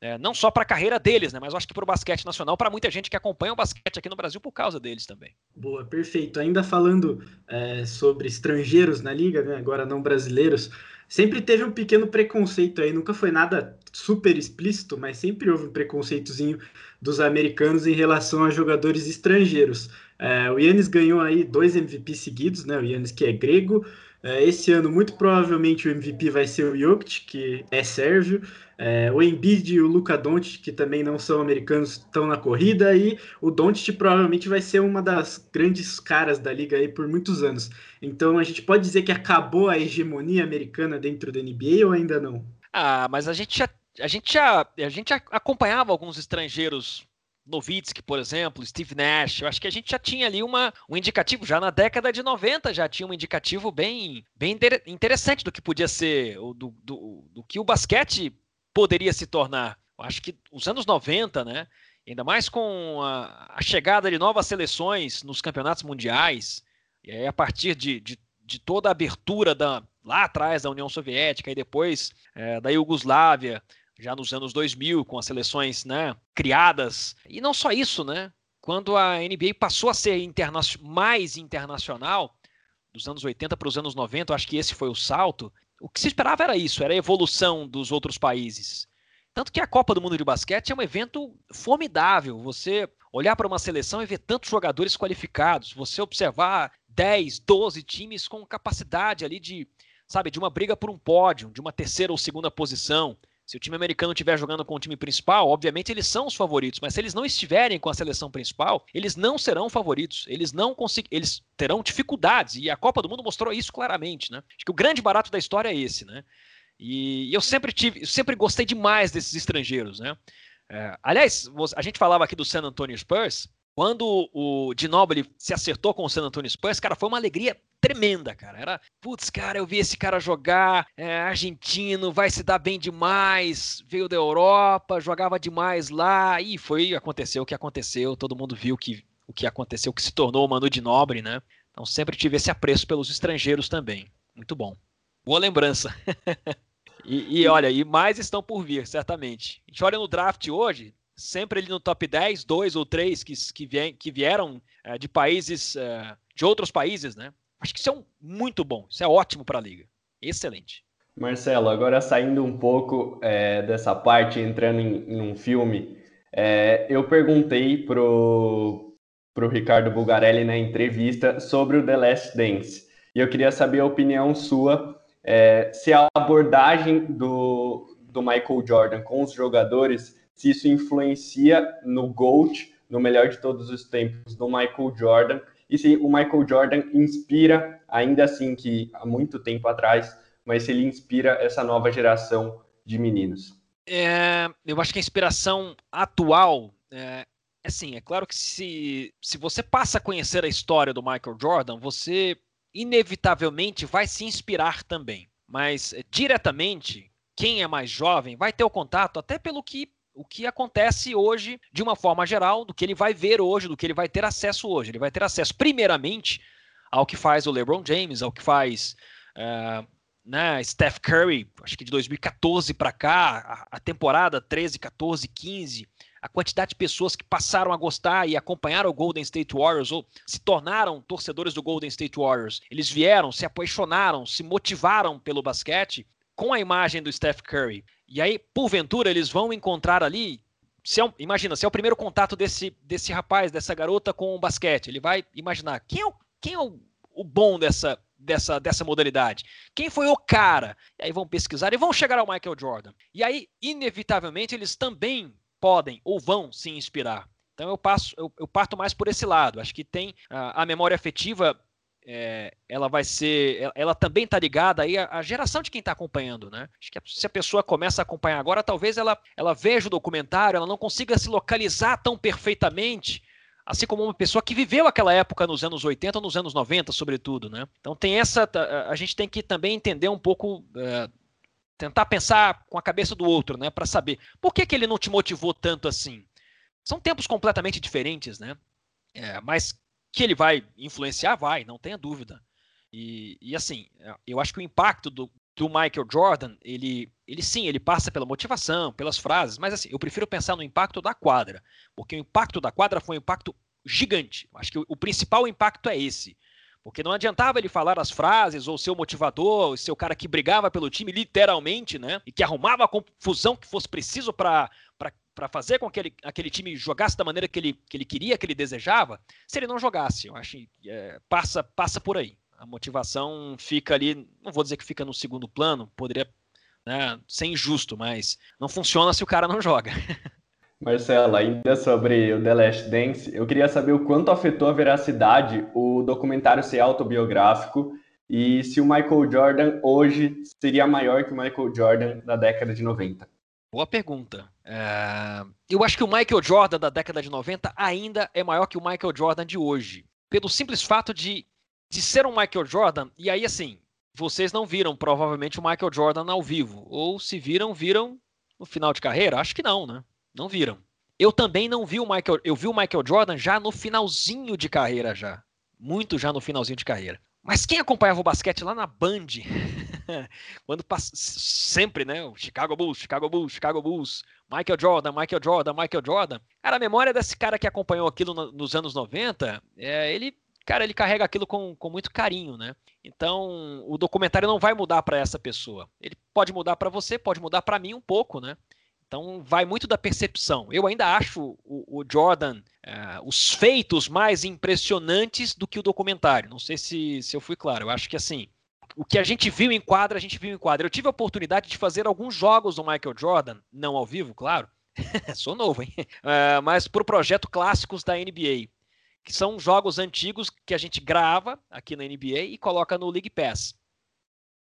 É, não só para a carreira deles, né, mas acho que para o basquete nacional, para muita gente que acompanha o basquete aqui no Brasil por causa deles também. Boa, perfeito. Ainda falando é, sobre estrangeiros na liga, né, agora não brasileiros, sempre teve um pequeno preconceito aí, nunca foi nada super explícito, mas sempre houve um preconceitozinho dos americanos em relação a jogadores estrangeiros. É, o Yannis ganhou aí dois MVP seguidos, né? O Yannis que é grego, esse ano, muito provavelmente, o MVP vai ser o Jokic, que é sérvio. É, o Embiid e o Luka Doncic, que também não são americanos, estão na corrida. E o Doncic provavelmente vai ser uma das grandes caras da liga aí por muitos anos. Então, a gente pode dizer que acabou a hegemonia americana dentro da NBA ou ainda não? Ah, mas a gente já, a gente já, a gente já acompanhava alguns estrangeiros Novitsky, por exemplo, Steve Nash, eu acho que a gente já tinha ali uma, um indicativo, já na década de 90 já tinha um indicativo bem, bem interessante do que podia ser, do, do, do que o basquete poderia se tornar. Eu acho que os anos 90, né, ainda mais com a, a chegada de novas seleções nos campeonatos mundiais, e aí a partir de, de, de toda a abertura da, lá atrás da União Soviética e depois é, da Iugoslávia, já nos anos 2000, com as seleções né, criadas. E não só isso, né? Quando a NBA passou a ser interna mais internacional, dos anos 80 para os anos 90, acho que esse foi o salto. O que se esperava era isso, era a evolução dos outros países. Tanto que a Copa do Mundo de Basquete é um evento formidável. Você olhar para uma seleção e ver tantos jogadores qualificados, você observar 10, 12 times com capacidade ali de, sabe, de uma briga por um pódio, de uma terceira ou segunda posição. Se o time americano estiver jogando com o time principal, obviamente eles são os favoritos, mas se eles não estiverem com a seleção principal, eles não serão favoritos. Eles não consegu... eles terão dificuldades e a Copa do Mundo mostrou isso claramente, né? Acho que o grande barato da história é esse, né? E eu sempre tive, eu sempre gostei demais desses estrangeiros, né? É, aliás, a gente falava aqui do San Antonio Spurs, Quando o Ginobili se acertou com o San Antonio Spurs, cara, foi uma alegria tremenda, cara. Era, putz, cara, eu vi esse cara jogar, é, argentino, vai se dar bem demais, veio da Europa, jogava demais lá, e foi, aconteceu o que aconteceu, todo mundo viu que, o que aconteceu, que se tornou o Manu Ginobili, né? Então sempre tive esse apreço pelos estrangeiros também. Muito bom. Boa lembrança. e, e, olha, e mais estão por vir, certamente. A gente olha no draft hoje, sempre ali no top 10, dois ou três que, que, vien, que vieram é, de países, é, de outros países, né? Acho que isso é um, muito bom, isso é ótimo para a liga. Excelente. Marcelo, agora saindo um pouco é, dessa parte, entrando em, em um filme, eu perguntei pro, pro Ricardo Bugarelli na entrevista sobre o The Last Dance. E eu queria saber a opinião sua, se a abordagem do, do Michael Jordan com os jogadores se isso influencia no GOAT, no melhor de todos os tempos, do Michael Jordan, e se o Michael Jordan inspira, ainda assim que há muito tempo atrás, mas se ele inspira essa nova geração de meninos. É, eu acho que a inspiração atual é, assim, é claro que se, se você passa a conhecer a história do Michael Jordan, você inevitavelmente vai se inspirar também. Mas diretamente, quem é mais jovem vai ter o contato até pelo que o que acontece hoje, de uma forma geral, do que ele vai ver hoje, do que ele vai ter acesso hoje. Ele vai ter acesso, primeiramente, ao que faz o LeBron James, ao que faz uh, né, Steph Curry, acho que de 2014 para cá, a, a, temporada 13, 14, 15, a quantidade de pessoas que passaram a gostar e acompanharam o Golden State Warriors ou se tornaram torcedores do Golden State Warriors. Eles vieram, se apaixonaram, se motivaram pelo basquete com a imagem do Steph Curry. E aí, porventura, eles vão encontrar ali. Se é, imagina, se é o primeiro contato desse, desse rapaz, dessa garota com o basquete, ele vai imaginar quem é o, quem é o, o bom dessa, dessa, dessa modalidade? Quem foi o cara? E aí vão pesquisar e vão chegar ao Michael Jordan. E aí, inevitavelmente, eles também podem ou vão se inspirar. Então eu passo, eu, eu parto mais por esse lado. Acho que tem a, a memória afetiva é, ela vai ser, ela também está ligada aí à, geração de quem está acompanhando, né? Acho que se a pessoa começa a acompanhar agora, talvez ela, ela veja o documentário, ela não consiga se localizar tão perfeitamente, assim como uma pessoa que viveu aquela época nos anos 80, nos anos 90, sobretudo, né? Então tem essa, a gente tem que também entender um pouco, é, tentar pensar com a cabeça do outro, né? Para saber por que, que ele não te motivou tanto assim. São tempos completamente diferentes, né? É, mas que ele vai influenciar, vai, não tenha dúvida. E, e assim, eu acho que o impacto do, do Michael Jordan, ele, ele sim, ele passa pela motivação, pelas frases, mas assim, eu prefiro pensar no impacto da quadra, porque o impacto da quadra foi um impacto gigante. Acho que o, o principal impacto é esse. Porque não adiantava ele falar as frases, ou ser o motivador, ou ser o cara que brigava pelo time, literalmente, né? E que arrumava a confusão que fosse preciso para para fazer com que ele, aquele time jogasse da maneira que ele, que ele queria, que ele desejava, se ele não jogasse. Eu acho que é, passa, passa por aí. A motivação fica ali, não vou dizer que fica no segundo plano, poderia né, ser injusto, mas não funciona se o cara não joga. Marcelo, ainda sobre o The Last Dance, eu queria saber o quanto afetou a veracidade o documentário ser autobiográfico e se o Michael Jordan hoje seria maior que o Michael Jordan da década de 90. Boa pergunta. É... Eu acho que o Michael Jordan da década de 90 ainda é maior que o Michael Jordan de hoje. Pelo simples fato de, de ser um Michael Jordan, e aí assim, vocês não viram provavelmente o Michael Jordan ao vivo. Ou se viram, viram no final de carreira? Acho que não, né? Não viram. Eu também não vi o Michael. Eu vi o Michael Jordan já no finalzinho de carreira, já. Muito já no finalzinho de carreira. Mas quem acompanhava o basquete lá na Band, quando pass... sempre, né? O Chicago Bulls, Chicago Bulls, Chicago Bulls, Michael Jordan, Michael Jordan, Michael Jordan. Cara, a memória desse cara que acompanhou aquilo no, nos anos 90, é, ele, cara, ele carrega aquilo com, com muito carinho, né? Então, o documentário não vai mudar para essa pessoa. Ele pode mudar para você, pode mudar para mim um pouco, né? Então vai muito da percepção. Eu ainda acho o, o Jordan uh, os feitos mais impressionantes do que o documentário. Não sei se, se eu fui claro. Eu acho que assim, o que a gente viu em quadra, a gente viu em quadra. Eu tive a oportunidade de fazer alguns jogos do Michael Jordan, não ao vivo, claro. Sou novo, hein? Uh, mas para o projeto Clássicos da NBA, que são jogos antigos que a gente grava aqui na NBA e coloca no League Pass.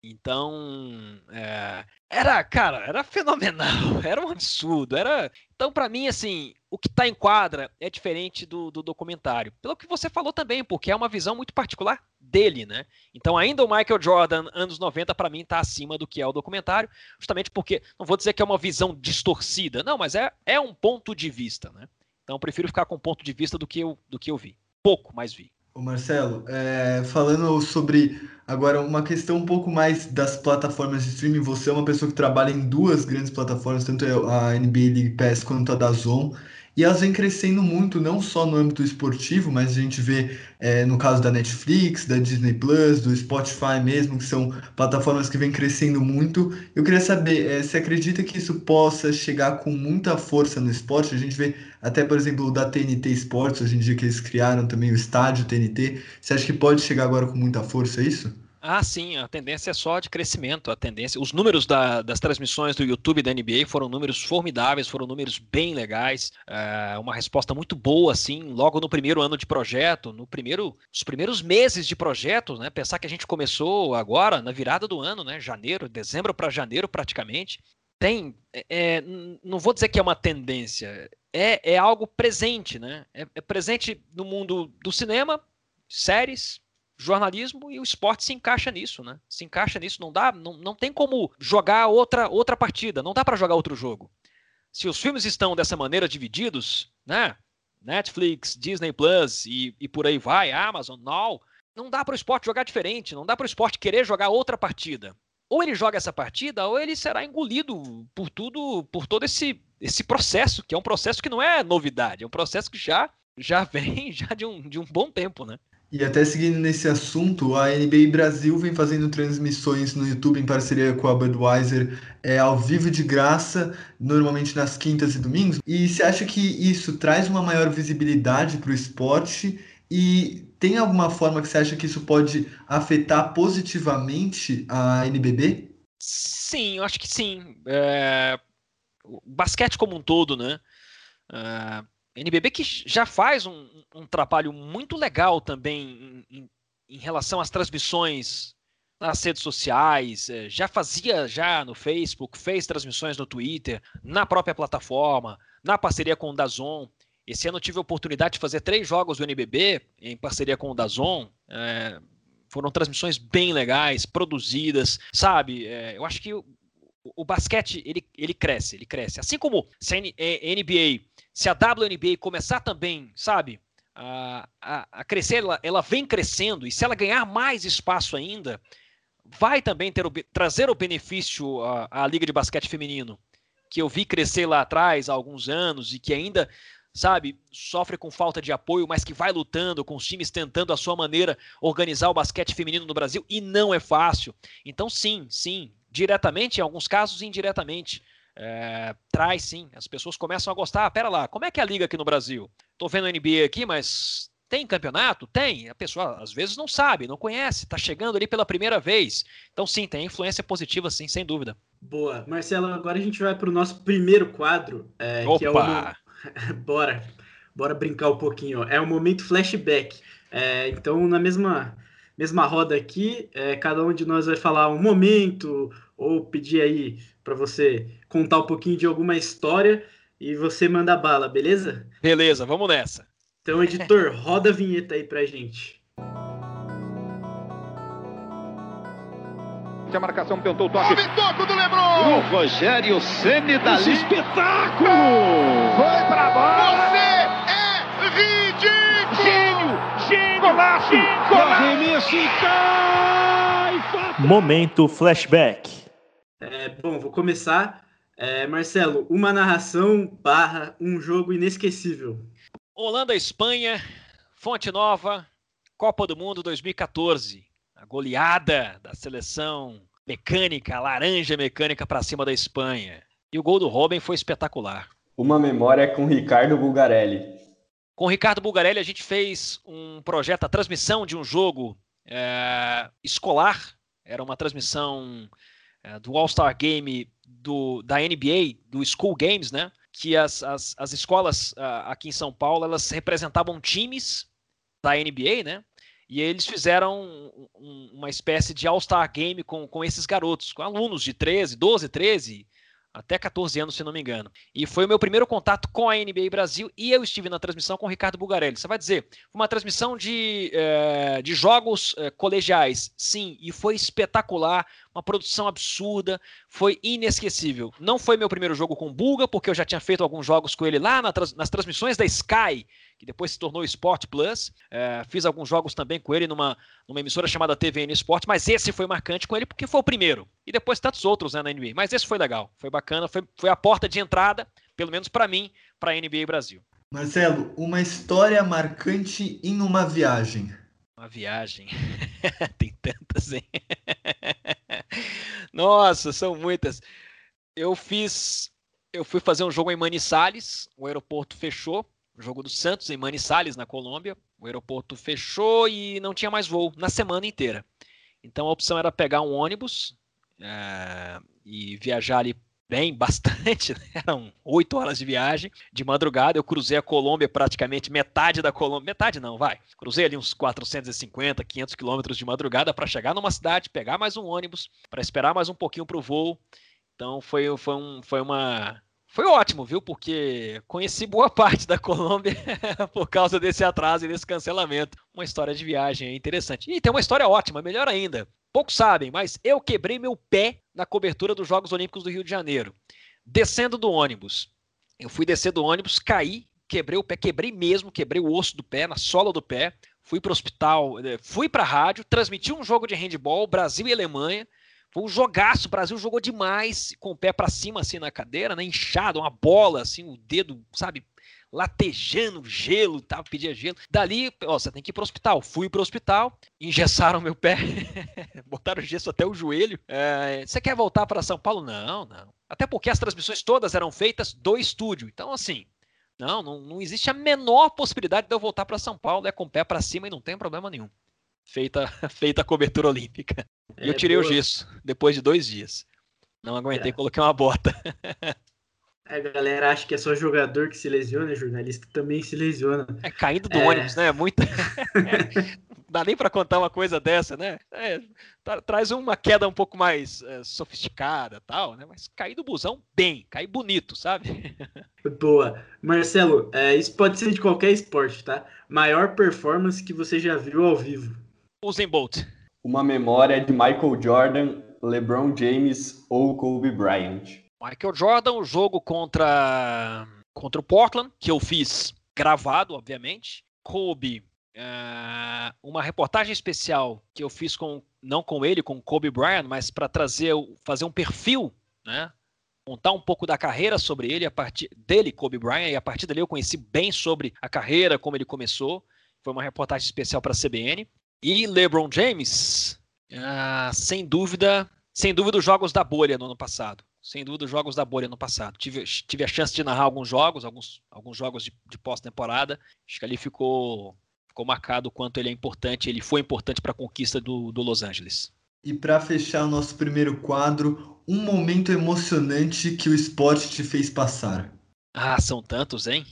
Então, é, era, cara, era fenomenal, era um absurdo, era... Então, para mim, assim, o que está em quadra é diferente do, do, documentário. Pelo que você falou também, porque é uma visão muito particular dele, né? Então, ainda o Michael Jordan, anos 90, para mim, está acima do que é o documentário, justamente porque, não vou dizer que é uma visão distorcida, não, mas é, é um ponto de vista, né? Então, eu prefiro ficar com um ponto de vista do que eu, do que eu vi. Pouco, mas vi. Ô Marcelo, é, falando sobre agora uma questão um pouco mais das plataformas de streaming, você é uma pessoa que trabalha em duas grandes plataformas, tanto a NBA League Pass quanto a Dazon, e elas vêm crescendo muito, não só no âmbito esportivo, mas a gente vê é, no caso da Netflix, da Disney Plus, do Spotify mesmo, que são plataformas que vêm crescendo muito. Eu queria saber, é, você acredita que isso possa chegar com muita força no esporte? A gente vê até, por exemplo, da TNT Sports, hoje em dia que eles criaram também o estádio TNT. Você acha que pode chegar agora com muita força isso? Ah, sim, a tendência é só de crescimento. A tendência, os números da, das transmissões do YouTube da NBA foram números formidáveis, foram números bem legais. É, uma resposta muito boa, assim, logo no primeiro ano de projeto, no primeiro, os primeiros meses de projeto, né? Pensar que a gente começou agora na virada do ano, né? Janeiro, dezembro para janeiro, praticamente. Tem, é, é, não vou dizer que é uma tendência, é, é algo presente, né? é, é presente no mundo do cinema, séries, jornalismo e o esporte se encaixa nisso, né? Se encaixa nisso, não dá, não, não tem como jogar outra outra partida, não dá para jogar outro jogo. Se os filmes estão dessa maneira divididos, né? Netflix, Disney Plus e, e por aí vai, Amazon, Now, não dá para o esporte jogar diferente, não dá para o esporte querer jogar outra partida. Ou ele joga essa partida, ou ele será engolido por tudo, por todo esse esse processo, que é um processo que não é novidade, é um processo que já já vem já de um, de um bom tempo, né? E até seguindo nesse assunto, a NBA Brasil vem fazendo transmissões no YouTube em parceria com a Budweiser é, ao vivo de graça, normalmente nas quintas e domingos. E você acha que isso traz uma maior visibilidade para o esporte? E tem alguma forma que você acha que isso pode afetar positivamente a NBB? Sim, eu acho que sim. É... O basquete como um todo, né? É... NBB que já faz um, um trabalho muito legal também em, em, relação às transmissões nas redes sociais, é, já fazia já no Facebook, fez transmissões no Twitter, na própria plataforma, na parceria com o Dazon. Esse ano tive a oportunidade de fazer três jogos do NBB em parceria com o Dazon. É, foram transmissões bem legais, produzidas, sabe? É, eu acho que o, o, basquete ele, ele cresce, ele cresce. Assim como a NBA se a WNBA começar também, sabe, a, a, a crescer, ela, ela, vem crescendo, e se ela ganhar mais espaço ainda, vai também ter trazer o benefício à, à Liga de Basquete Feminino, que eu vi crescer lá atrás há alguns anos e que ainda sabe, sofre com falta de apoio, mas que vai lutando com os times tentando a sua maneira organizar o basquete feminino no Brasil e não é fácil. Então sim, sim, diretamente, em alguns casos indiretamente, é, traz sim. As pessoas começam a gostar. Ah, pera lá, como é que é a liga aqui no Brasil? Tô vendo a NBA aqui, mas tem campeonato? Tem. A pessoa às vezes não sabe, não conhece, tá chegando ali pela primeira vez. Então sim, tem influência positiva, sim, sem dúvida. Boa. Marcelo, agora a gente vai para o nosso primeiro quadro, é, que é o. bora, bora brincar um pouquinho. É o momento flashback. É, então, na mesma mesma roda aqui, é, cada um de nós vai falar um momento ou pedir aí para você contar um pouquinho de alguma história e você manda bala, beleza? Beleza, vamos nessa. Então, editor, roda a vinheta aí pra gente. A marcação tentou o toque. O toque do Lebron! O Rogério Ceni da espetáculo! Foi pra bola! Você é ridículo! Gênio! Gênio! Golaço! Golaço! cai! Momento flashback. É, bom, vou começar. É, Marcelo, uma narração barra um jogo inesquecível. Holanda-Espanha, Fonte Nova, Copa do Mundo 2014. A goleada da seleção mecânica, laranja mecânica para cima da Espanha. E o gol do Robin foi espetacular. Uma memória com Ricardo Bulgarelli. Com o Ricardo Bulgarelli, a gente fez um projeto, a transmissão de um jogo é, escolar. Era uma transmissão é, do All-Star Game do, da NBA, do School Games, né? Que as, as, as escolas uh, aqui em São Paulo, elas representavam times da NBA, né? E eles fizeram um, uma espécie de All-Star Game com, com esses garotos, com alunos de 13, 12, 13, até 14 anos, se não me engano. E foi o meu primeiro contato com a NBA Brasil e eu estive na transmissão com o Ricardo Bugarelli. Você vai dizer, uma transmissão de, é, de jogos é, colegiais, sim, e foi espetacular, uma produção absurda, foi inesquecível. Não foi meu primeiro jogo com o Buga, porque eu já tinha feito alguns jogos com ele lá na, nas transmissões da Sky, que depois se tornou Sport Plus. É, fiz alguns jogos também com ele numa, numa emissora chamada TVN Sport, mas esse foi marcante com ele porque foi o primeiro. E depois tantos outros né, na NBA. Mas esse foi legal, foi bacana, foi, foi a porta de entrada, pelo menos para mim, para a NBA Brasil. Marcelo, uma história marcante em uma viagem. Uma viagem. Tem tantas, hein? Nossa, são muitas. Eu fiz. Eu fui fazer um jogo em Manizales, o aeroporto fechou jogo do Santos em Manizales, na Colômbia. O aeroporto fechou e não tinha mais voo na semana inteira. Então a opção era pegar um ônibus é, e viajar ali bem, bastante, né? eram oito horas de viagem. De madrugada eu cruzei a Colômbia, praticamente metade da Colômbia, metade não, vai. Cruzei ali uns 450, 500 quilômetros de madrugada para chegar numa cidade, pegar mais um ônibus, para esperar mais um pouquinho para o voo. Então foi, foi, um, foi uma, foi ótimo, viu? Porque conheci boa parte da Colômbia por causa desse atraso e desse cancelamento. Uma história de viagem interessante. E tem uma história ótima, melhor ainda. Poucos sabem, mas eu quebrei meu pé na cobertura dos Jogos Olímpicos do Rio de Janeiro. Descendo do ônibus. Eu fui descer do ônibus, caí, quebrei o pé, quebrei mesmo, quebrei o osso do pé, na sola do pé. Fui para o hospital, eh, fui para a rádio, transmiti um jogo de handball, Brasil e Alemanha. Foi um jogaço, o Brasil jogou demais, com o pé para cima assim na cadeira, né, inchado, uma bola assim, o dedo, sabe, latejando gelo, tal, pedia gelo. Dali, ó, você tem que ir pro hospital. Fui pro hospital, engessaram meu pé, botaram gesso até o joelho. É, você quer voltar para São Paulo? Não, não. Até porque as transmissões todas eram feitas do estúdio. Então, assim, não, não, não existe a menor possibilidade de eu voltar para São Paulo, é com o pé para cima e não tem problema nenhum feita, feita a cobertura olímpica. É, e eu tirei boa. o gesso depois de dois dias. Não aguentei, é. coloquei uma bota. A galera acha que é só jogador que se lesiona, jornalista também se lesiona. É caindo do é... ônibus, né? Muita. dá nem para contar uma coisa dessa, né? É, tra traz uma queda um pouco mais é, sofisticada, tal, né? Mas cair do busão bem, cair bonito, sabe? Boa, Marcelo. É, isso pode ser de qualquer esporte, tá? Maior performance que você já viu ao vivo. Usain Bolt. Uma memória de Michael Jordan, LeBron James ou Kobe Bryant. Michael Jordan, o jogo contra contra o Portland, que eu fiz gravado, obviamente. Kobe, uh, uma reportagem especial que eu fiz com não com ele, com Kobe Bryant, mas para trazer fazer um perfil, né? Contar um pouco da carreira sobre ele, a partir dele, Kobe Bryant, e a partir dali eu conheci bem sobre a carreira, como ele começou. Foi uma reportagem especial para a CBN. E LeBron James, ah, sem dúvida, sem dúvida, os jogos da bolha no ano passado. Sem dúvida, os jogos da bolha no passado. Tive, tive a chance de narrar alguns jogos, alguns, alguns jogos de, de pós-temporada. Acho que ali ficou, ficou marcado o quanto ele é importante, ele foi importante para a conquista do, do Los Angeles. E para fechar o nosso primeiro quadro, um momento emocionante que o esporte te fez passar. Ah, são tantos, hein?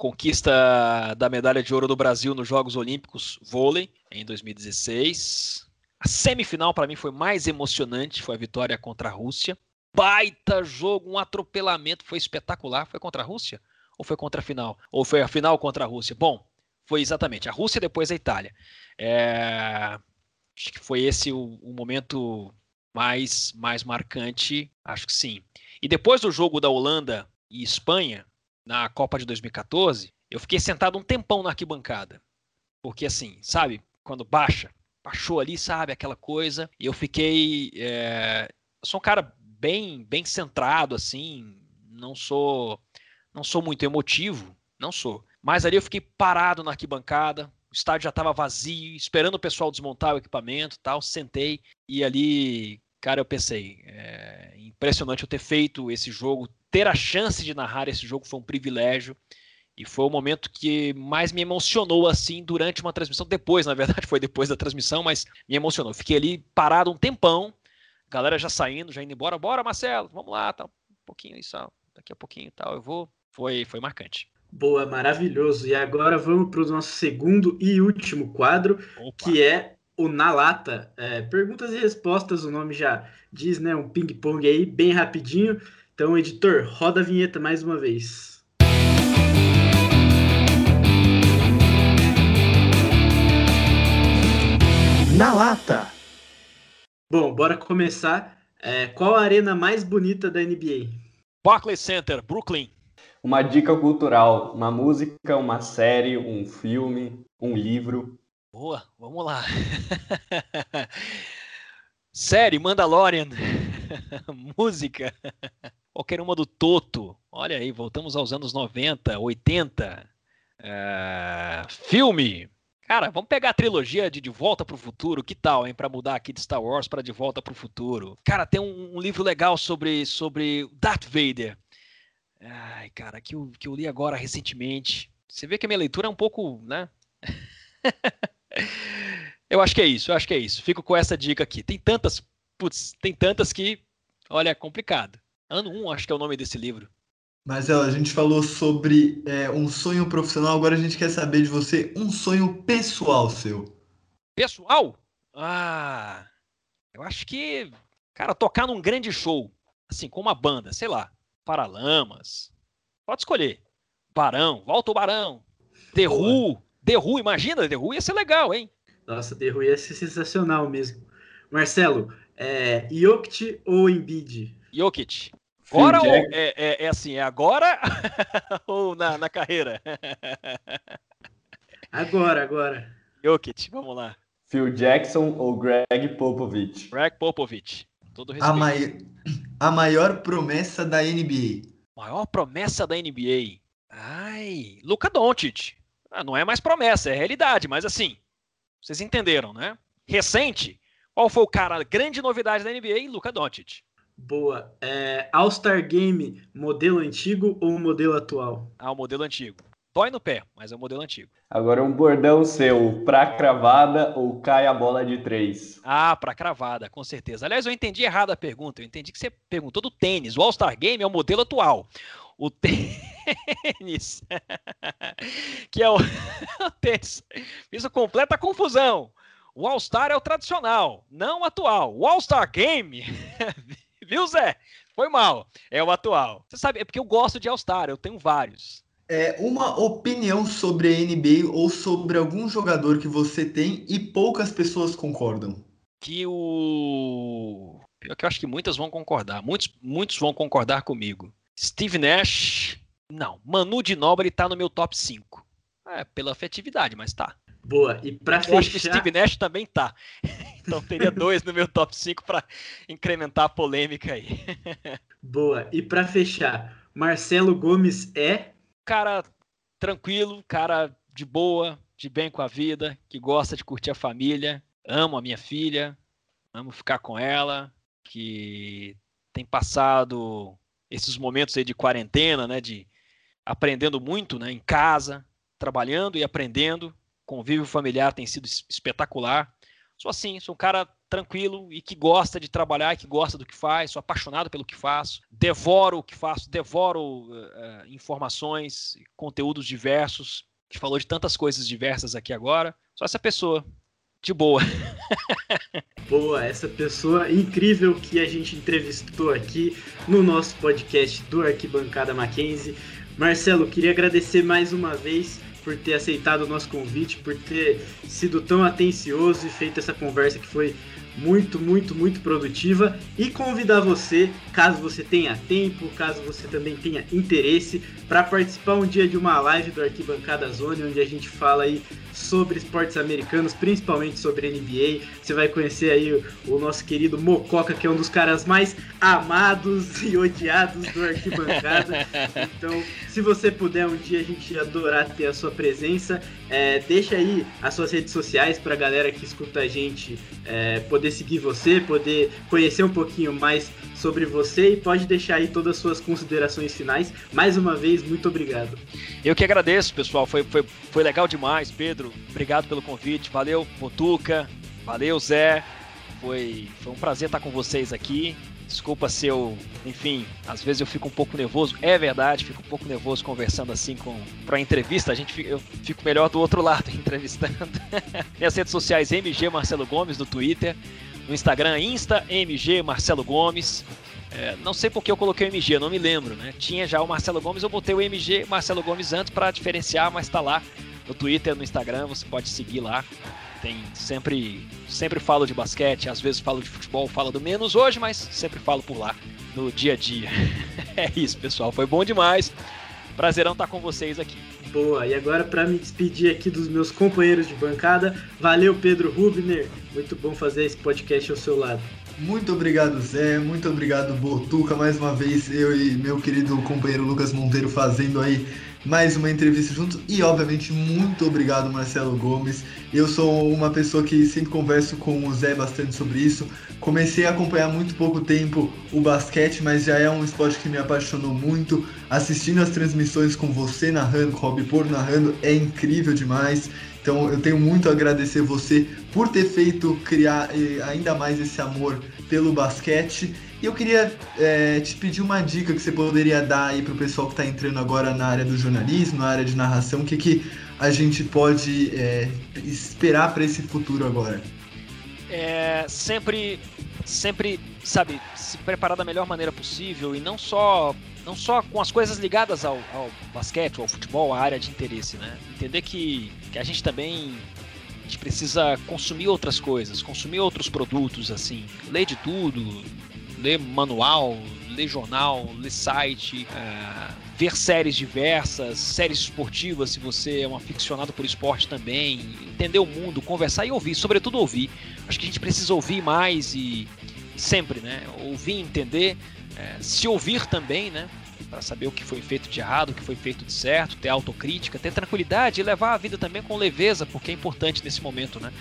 Conquista da medalha de ouro do Brasil nos Jogos Olímpicos vôlei em 2016. A semifinal para mim foi mais emocionante, foi a vitória contra a Rússia. Baita jogo, um atropelamento, foi espetacular. Foi contra a Rússia ou foi contra a final? Ou foi a final contra a Rússia? Bom, foi exatamente a Rússia depois a Itália. É... Acho que foi esse o, o momento mais mais marcante, acho que sim. E depois do jogo da Holanda e Espanha, na Copa de 2014, eu fiquei sentado um tempão na arquibancada. Porque assim, sabe, quando baixa, baixou ali, sabe, aquela coisa, e eu fiquei. É... Eu sou um cara bem, bem centrado, assim, não sou. Não sou muito emotivo, não sou. Mas ali eu fiquei parado na arquibancada, o estádio já estava vazio, esperando o pessoal desmontar o equipamento tal, sentei e ali, cara, eu pensei, é impressionante eu ter feito esse jogo, ter a chance de narrar esse jogo foi um privilégio. E foi o momento que mais me emocionou assim durante uma transmissão. Depois, na verdade, foi depois da transmissão, mas me emocionou. Fiquei ali parado um tempão, galera já saindo, já indo embora. Bora, Marcelo, vamos lá, tá um pouquinho isso, daqui a pouquinho tal, eu vou. Foi, foi marcante. Boa, maravilhoso. E agora vamos para o nosso segundo e último quadro, Opa. que é o Na Lata. É, perguntas e respostas, o nome já diz, né? Um ping-pong aí, bem rapidinho. Então, editor, roda a vinheta mais uma vez. Na lata. Bom, bora começar. É, qual a arena mais bonita da NBA? Barclays Center, Brooklyn. Uma dica cultural, uma música, uma série, um filme, um livro. Boa, vamos lá. Série Mandalorian. Música. Qualquer uma do Toto. Olha aí, voltamos aos anos 90, 80. É, Filme. Cara, vamos pegar a trilogia de De Volta para o Futuro. Que tal, hein? Para mudar aqui de Star Wars para De Volta para o Futuro. Cara, tem um, um livro legal sobre, sobre Darth Vader. Ai, cara, que eu, que eu li agora recentemente. Você vê que a minha leitura é um pouco, né? eu acho que é isso, eu acho que é isso. Fico com essa dica aqui. Tem tantas, putz, tem tantas que, olha, é complicado. Ano 1, acho que é o nome desse livro. Mas ó, a gente falou sobre é, um sonho profissional, agora a gente quer saber de você um sonho pessoal seu. Pessoal? Ah, eu acho que, cara, tocar num grande show, assim, com uma banda, sei lá, Paralamas. Pode escolher. Barão, volta o Barão. The Who, The Who, imagina, The Who ia ser legal, hein? Nossa, The Rui ia ser sensacional mesmo. Marcelo, é, Jokic ou Embiid? Jokic. Agora ou é, é- é assim, é agora ou na, na carreira? Agora, agora. Jokic, vamos lá. Phil Jackson ou Greg Popovich? Greg Popovich. Todo A, respeito. mai... a maior promessa da NBA. Maior promessa da NBA. Ai, Luka Doncic. Ah, não é mais promessa, é realidade, mas assim, vocês entenderam, né? Recente, qual foi o cara, a grande novidade da NBA? Luka Doncic. Boa. É, All-Star Game, modelo antigo ou modelo atual? Ah, o modelo antigo. Dói no pé, mas é o modelo antigo. Agora um bordão seu, pra cravada ou cai a bola de três? Ah, pra cravada, com certeza. Aliás, eu entendi errado a pergunta. Eu entendi que você perguntou do tênis. O All-Star Game é o modelo atual. O tênis, que é o, o tênis, isso completa confusão. O All-Star é o tradicional, não o atual. O All-Star Game, viu, Zé? Foi mal. É o atual. Você sabe, é porque eu gosto de All-Star, eu tenho vários. É uma opinião sobre a NBA ou sobre algum jogador que você tem e poucas pessoas concordam. Que o. Pior que eu acho que muitas vão concordar. Muitos, muitos vão concordar comigo. Steve Nash. Não. Manu de Nobre tá no meu top 5. É, pela afetividade, mas tá. Boa. E pra Eu acho que fechar, Steve Nash também tá. Então teria dois no meu top 5 para incrementar a polêmica aí. boa. E pra fechar, Marcelo Gomes é Cara tranquilo, cara de boa, de bem com a vida, que gosta de curtir a família, amo a minha filha, amo ficar com ela, que tem passado esses momentos aí de quarentena, né, de aprendendo muito, né, em casa, trabalhando e aprendendo. Convívio familiar tem sido es- espetacular. Sou assim, sou um cara tranquilo e que gosta de trabalhar, que gosta do que faz, sou apaixonado pelo que faço, devoro o que faço, devoro eh, informações, conteúdos diversos. A gente falou de tantas coisas diversas aqui agora. Sou essa pessoa, de boa. boa, essa pessoa incrível que a gente entrevistou aqui no nosso podcast do Arquibancada Mackenzie. Marcelo, queria agradecer mais uma vez por ter aceitado o nosso convite, por ter sido tão atencioso e feito essa conversa que foi muito, muito, muito produtiva e convidar você, caso você tenha tempo, caso você também tenha interesse, para participar um dia de uma live do Arquibancada Zone, onde a gente fala aí sobre esportes americanos, principalmente sobre NBA. Você vai conhecer aí o, o nosso querido Mococa, que é um dos caras mais amados e odiados do Arquibancada. Então, se você puder um dia, a gente adorar ter a sua presença. É, deixa aí as suas redes sociais para a galera que escuta a gente é, poder seguir você, poder conhecer um pouquinho mais sobre você e pode deixar aí todas as suas considerações finais. Mais uma vez, muito obrigado. Eu que agradeço, pessoal. Foi, foi, foi legal demais, Pedro. Obrigado pelo convite. Valeu, Botuca. Valeu, Zé. Foi, foi um prazer estar com vocês aqui. Desculpa se eu, enfim, às vezes eu fico um pouco nervoso. É verdade, fico um pouco nervoso conversando assim com para entrevista. A gente eu fico melhor do outro lado entrevistando. Minhas redes sociais MG Marcelo Gomes no Twitter, no Instagram Insta MG Marcelo Gomes. É, não sei porque eu coloquei o MG, não me lembro, né? Tinha já o Marcelo Gomes, eu botei o MG Marcelo Gomes antes para diferenciar, mas tá lá no Twitter, no Instagram, você pode seguir lá. Tem sempre, sempre falo de basquete, às vezes falo de futebol, falo do menos hoje, mas sempre falo por lá no dia a dia. é isso, pessoal. Foi bom demais. Prazerão estar com vocês aqui. Boa, e agora para me despedir aqui dos meus companheiros de bancada, valeu Pedro Rubner, muito bom fazer esse podcast ao seu lado. Muito obrigado, Zé. Muito obrigado, Botuca. Mais uma vez, eu e meu querido companheiro Lucas Monteiro fazendo aí mais uma entrevista juntos. E, obviamente, muito obrigado, Marcelo Gomes. Eu sou uma pessoa que sempre converso com o Zé bastante sobre isso. Comecei a acompanhar muito pouco tempo o basquete, mas já é um esporte que me apaixonou muito. Assistindo as transmissões com você narrando, com o Rob Por narrando, é incrível demais. Então eu tenho muito a agradecer você por ter feito criar eh, ainda mais esse amor pelo basquete. E eu queria é, te pedir uma dica que você poderia dar aí para o pessoal que está entrando agora na área do jornalismo, na área de narração, o que, que a gente pode é, esperar para esse futuro agora? É, sempre, sempre, sabe, se preparar da melhor maneira possível e não só não só com as coisas ligadas ao, ao basquete, ao futebol, à área de interesse, né? Entender que, que a gente também a gente precisa consumir outras coisas, consumir outros produtos, assim, ler de tudo, ler manual, ler jornal, ler site, uh, ver séries diversas, séries esportivas, se você é um aficionado por esporte também, entender o mundo, conversar e ouvir, sobretudo ouvir. Acho que a gente precisa ouvir mais e sempre, né? Ouvir, entender é, se ouvir também, né? Para saber o que foi feito de errado, o que foi feito de certo, ter autocrítica, ter tranquilidade e levar a vida também com leveza, porque é importante nesse momento, né?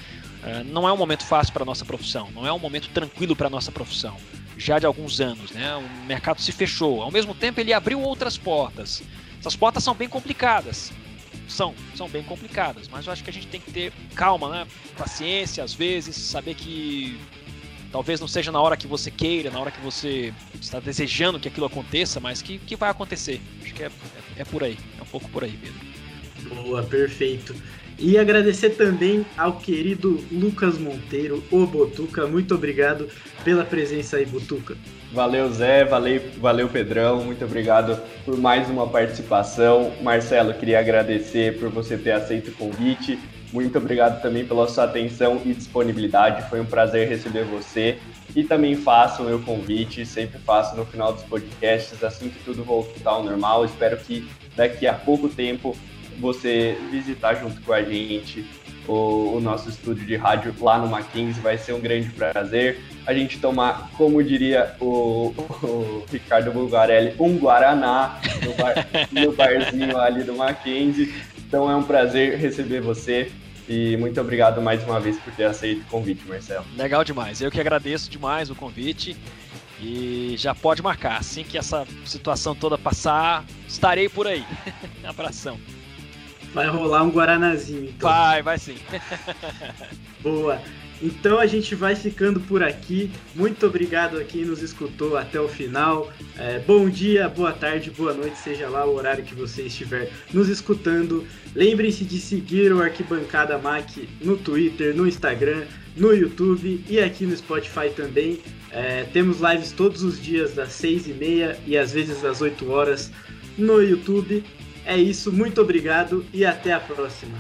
É, não é um momento fácil para nossa profissão, não é um momento tranquilo para nossa profissão. Já de alguns anos, né? O mercado se fechou. Ao mesmo tempo, ele abriu outras portas. Essas portas são bem complicadas. São, são bem complicadas, mas eu acho que a gente tem que ter calma, né? Paciência, às vezes, saber que Talvez não seja na hora que você queira, na hora que você está desejando que aquilo aconteça, mas que, que vai acontecer. Acho que é, é, é por aí. É um pouco por aí, Pedro. Boa, perfeito. E agradecer também ao querido Lucas Monteiro, o Botuca. Muito obrigado pela presença aí, Botuca. Valeu, Zé. Valeu, valeu, Pedrão. Muito obrigado por mais uma participação. Marcelo, queria agradecer por você ter aceito o convite. Muito obrigado também pela sua atenção e disponibilidade. Foi um prazer receber você. E também faço o meu convite, sempre faço no final dos podcasts, assim que tudo voltar ao normal. Espero que daqui a pouco tempo você visitar junto com a gente o, o, nosso estúdio de rádio lá no Mackenzie. Vai ser um grande prazer. A gente tomar, como diria o, o Ricardo Bulgarelli, um Guaraná no, bar, no barzinho ali do Mackenzie. Então é um prazer receber você. E muito obrigado mais uma vez por ter aceito o convite, Marcelo. Legal demais. Eu que agradeço demais o convite. E já pode marcar. Assim que essa situação toda passar, estarei por aí. Abração. Vai rolar um Guaranazinho, então. Vai, vai sim. Boa. Então a gente vai ficando por aqui. Muito obrigado a quem nos escutou até o final. É, bom dia, boa tarde, boa noite, seja lá o horário que você estiver nos escutando. Lembre-se de seguir o Arquibancada Mac no Twitter, no Instagram, no YouTube e aqui no Spotify também. É, temos lives todos os dias das 6 e meia e às vezes das 8 horas no YouTube. É isso, muito obrigado e até a próxima.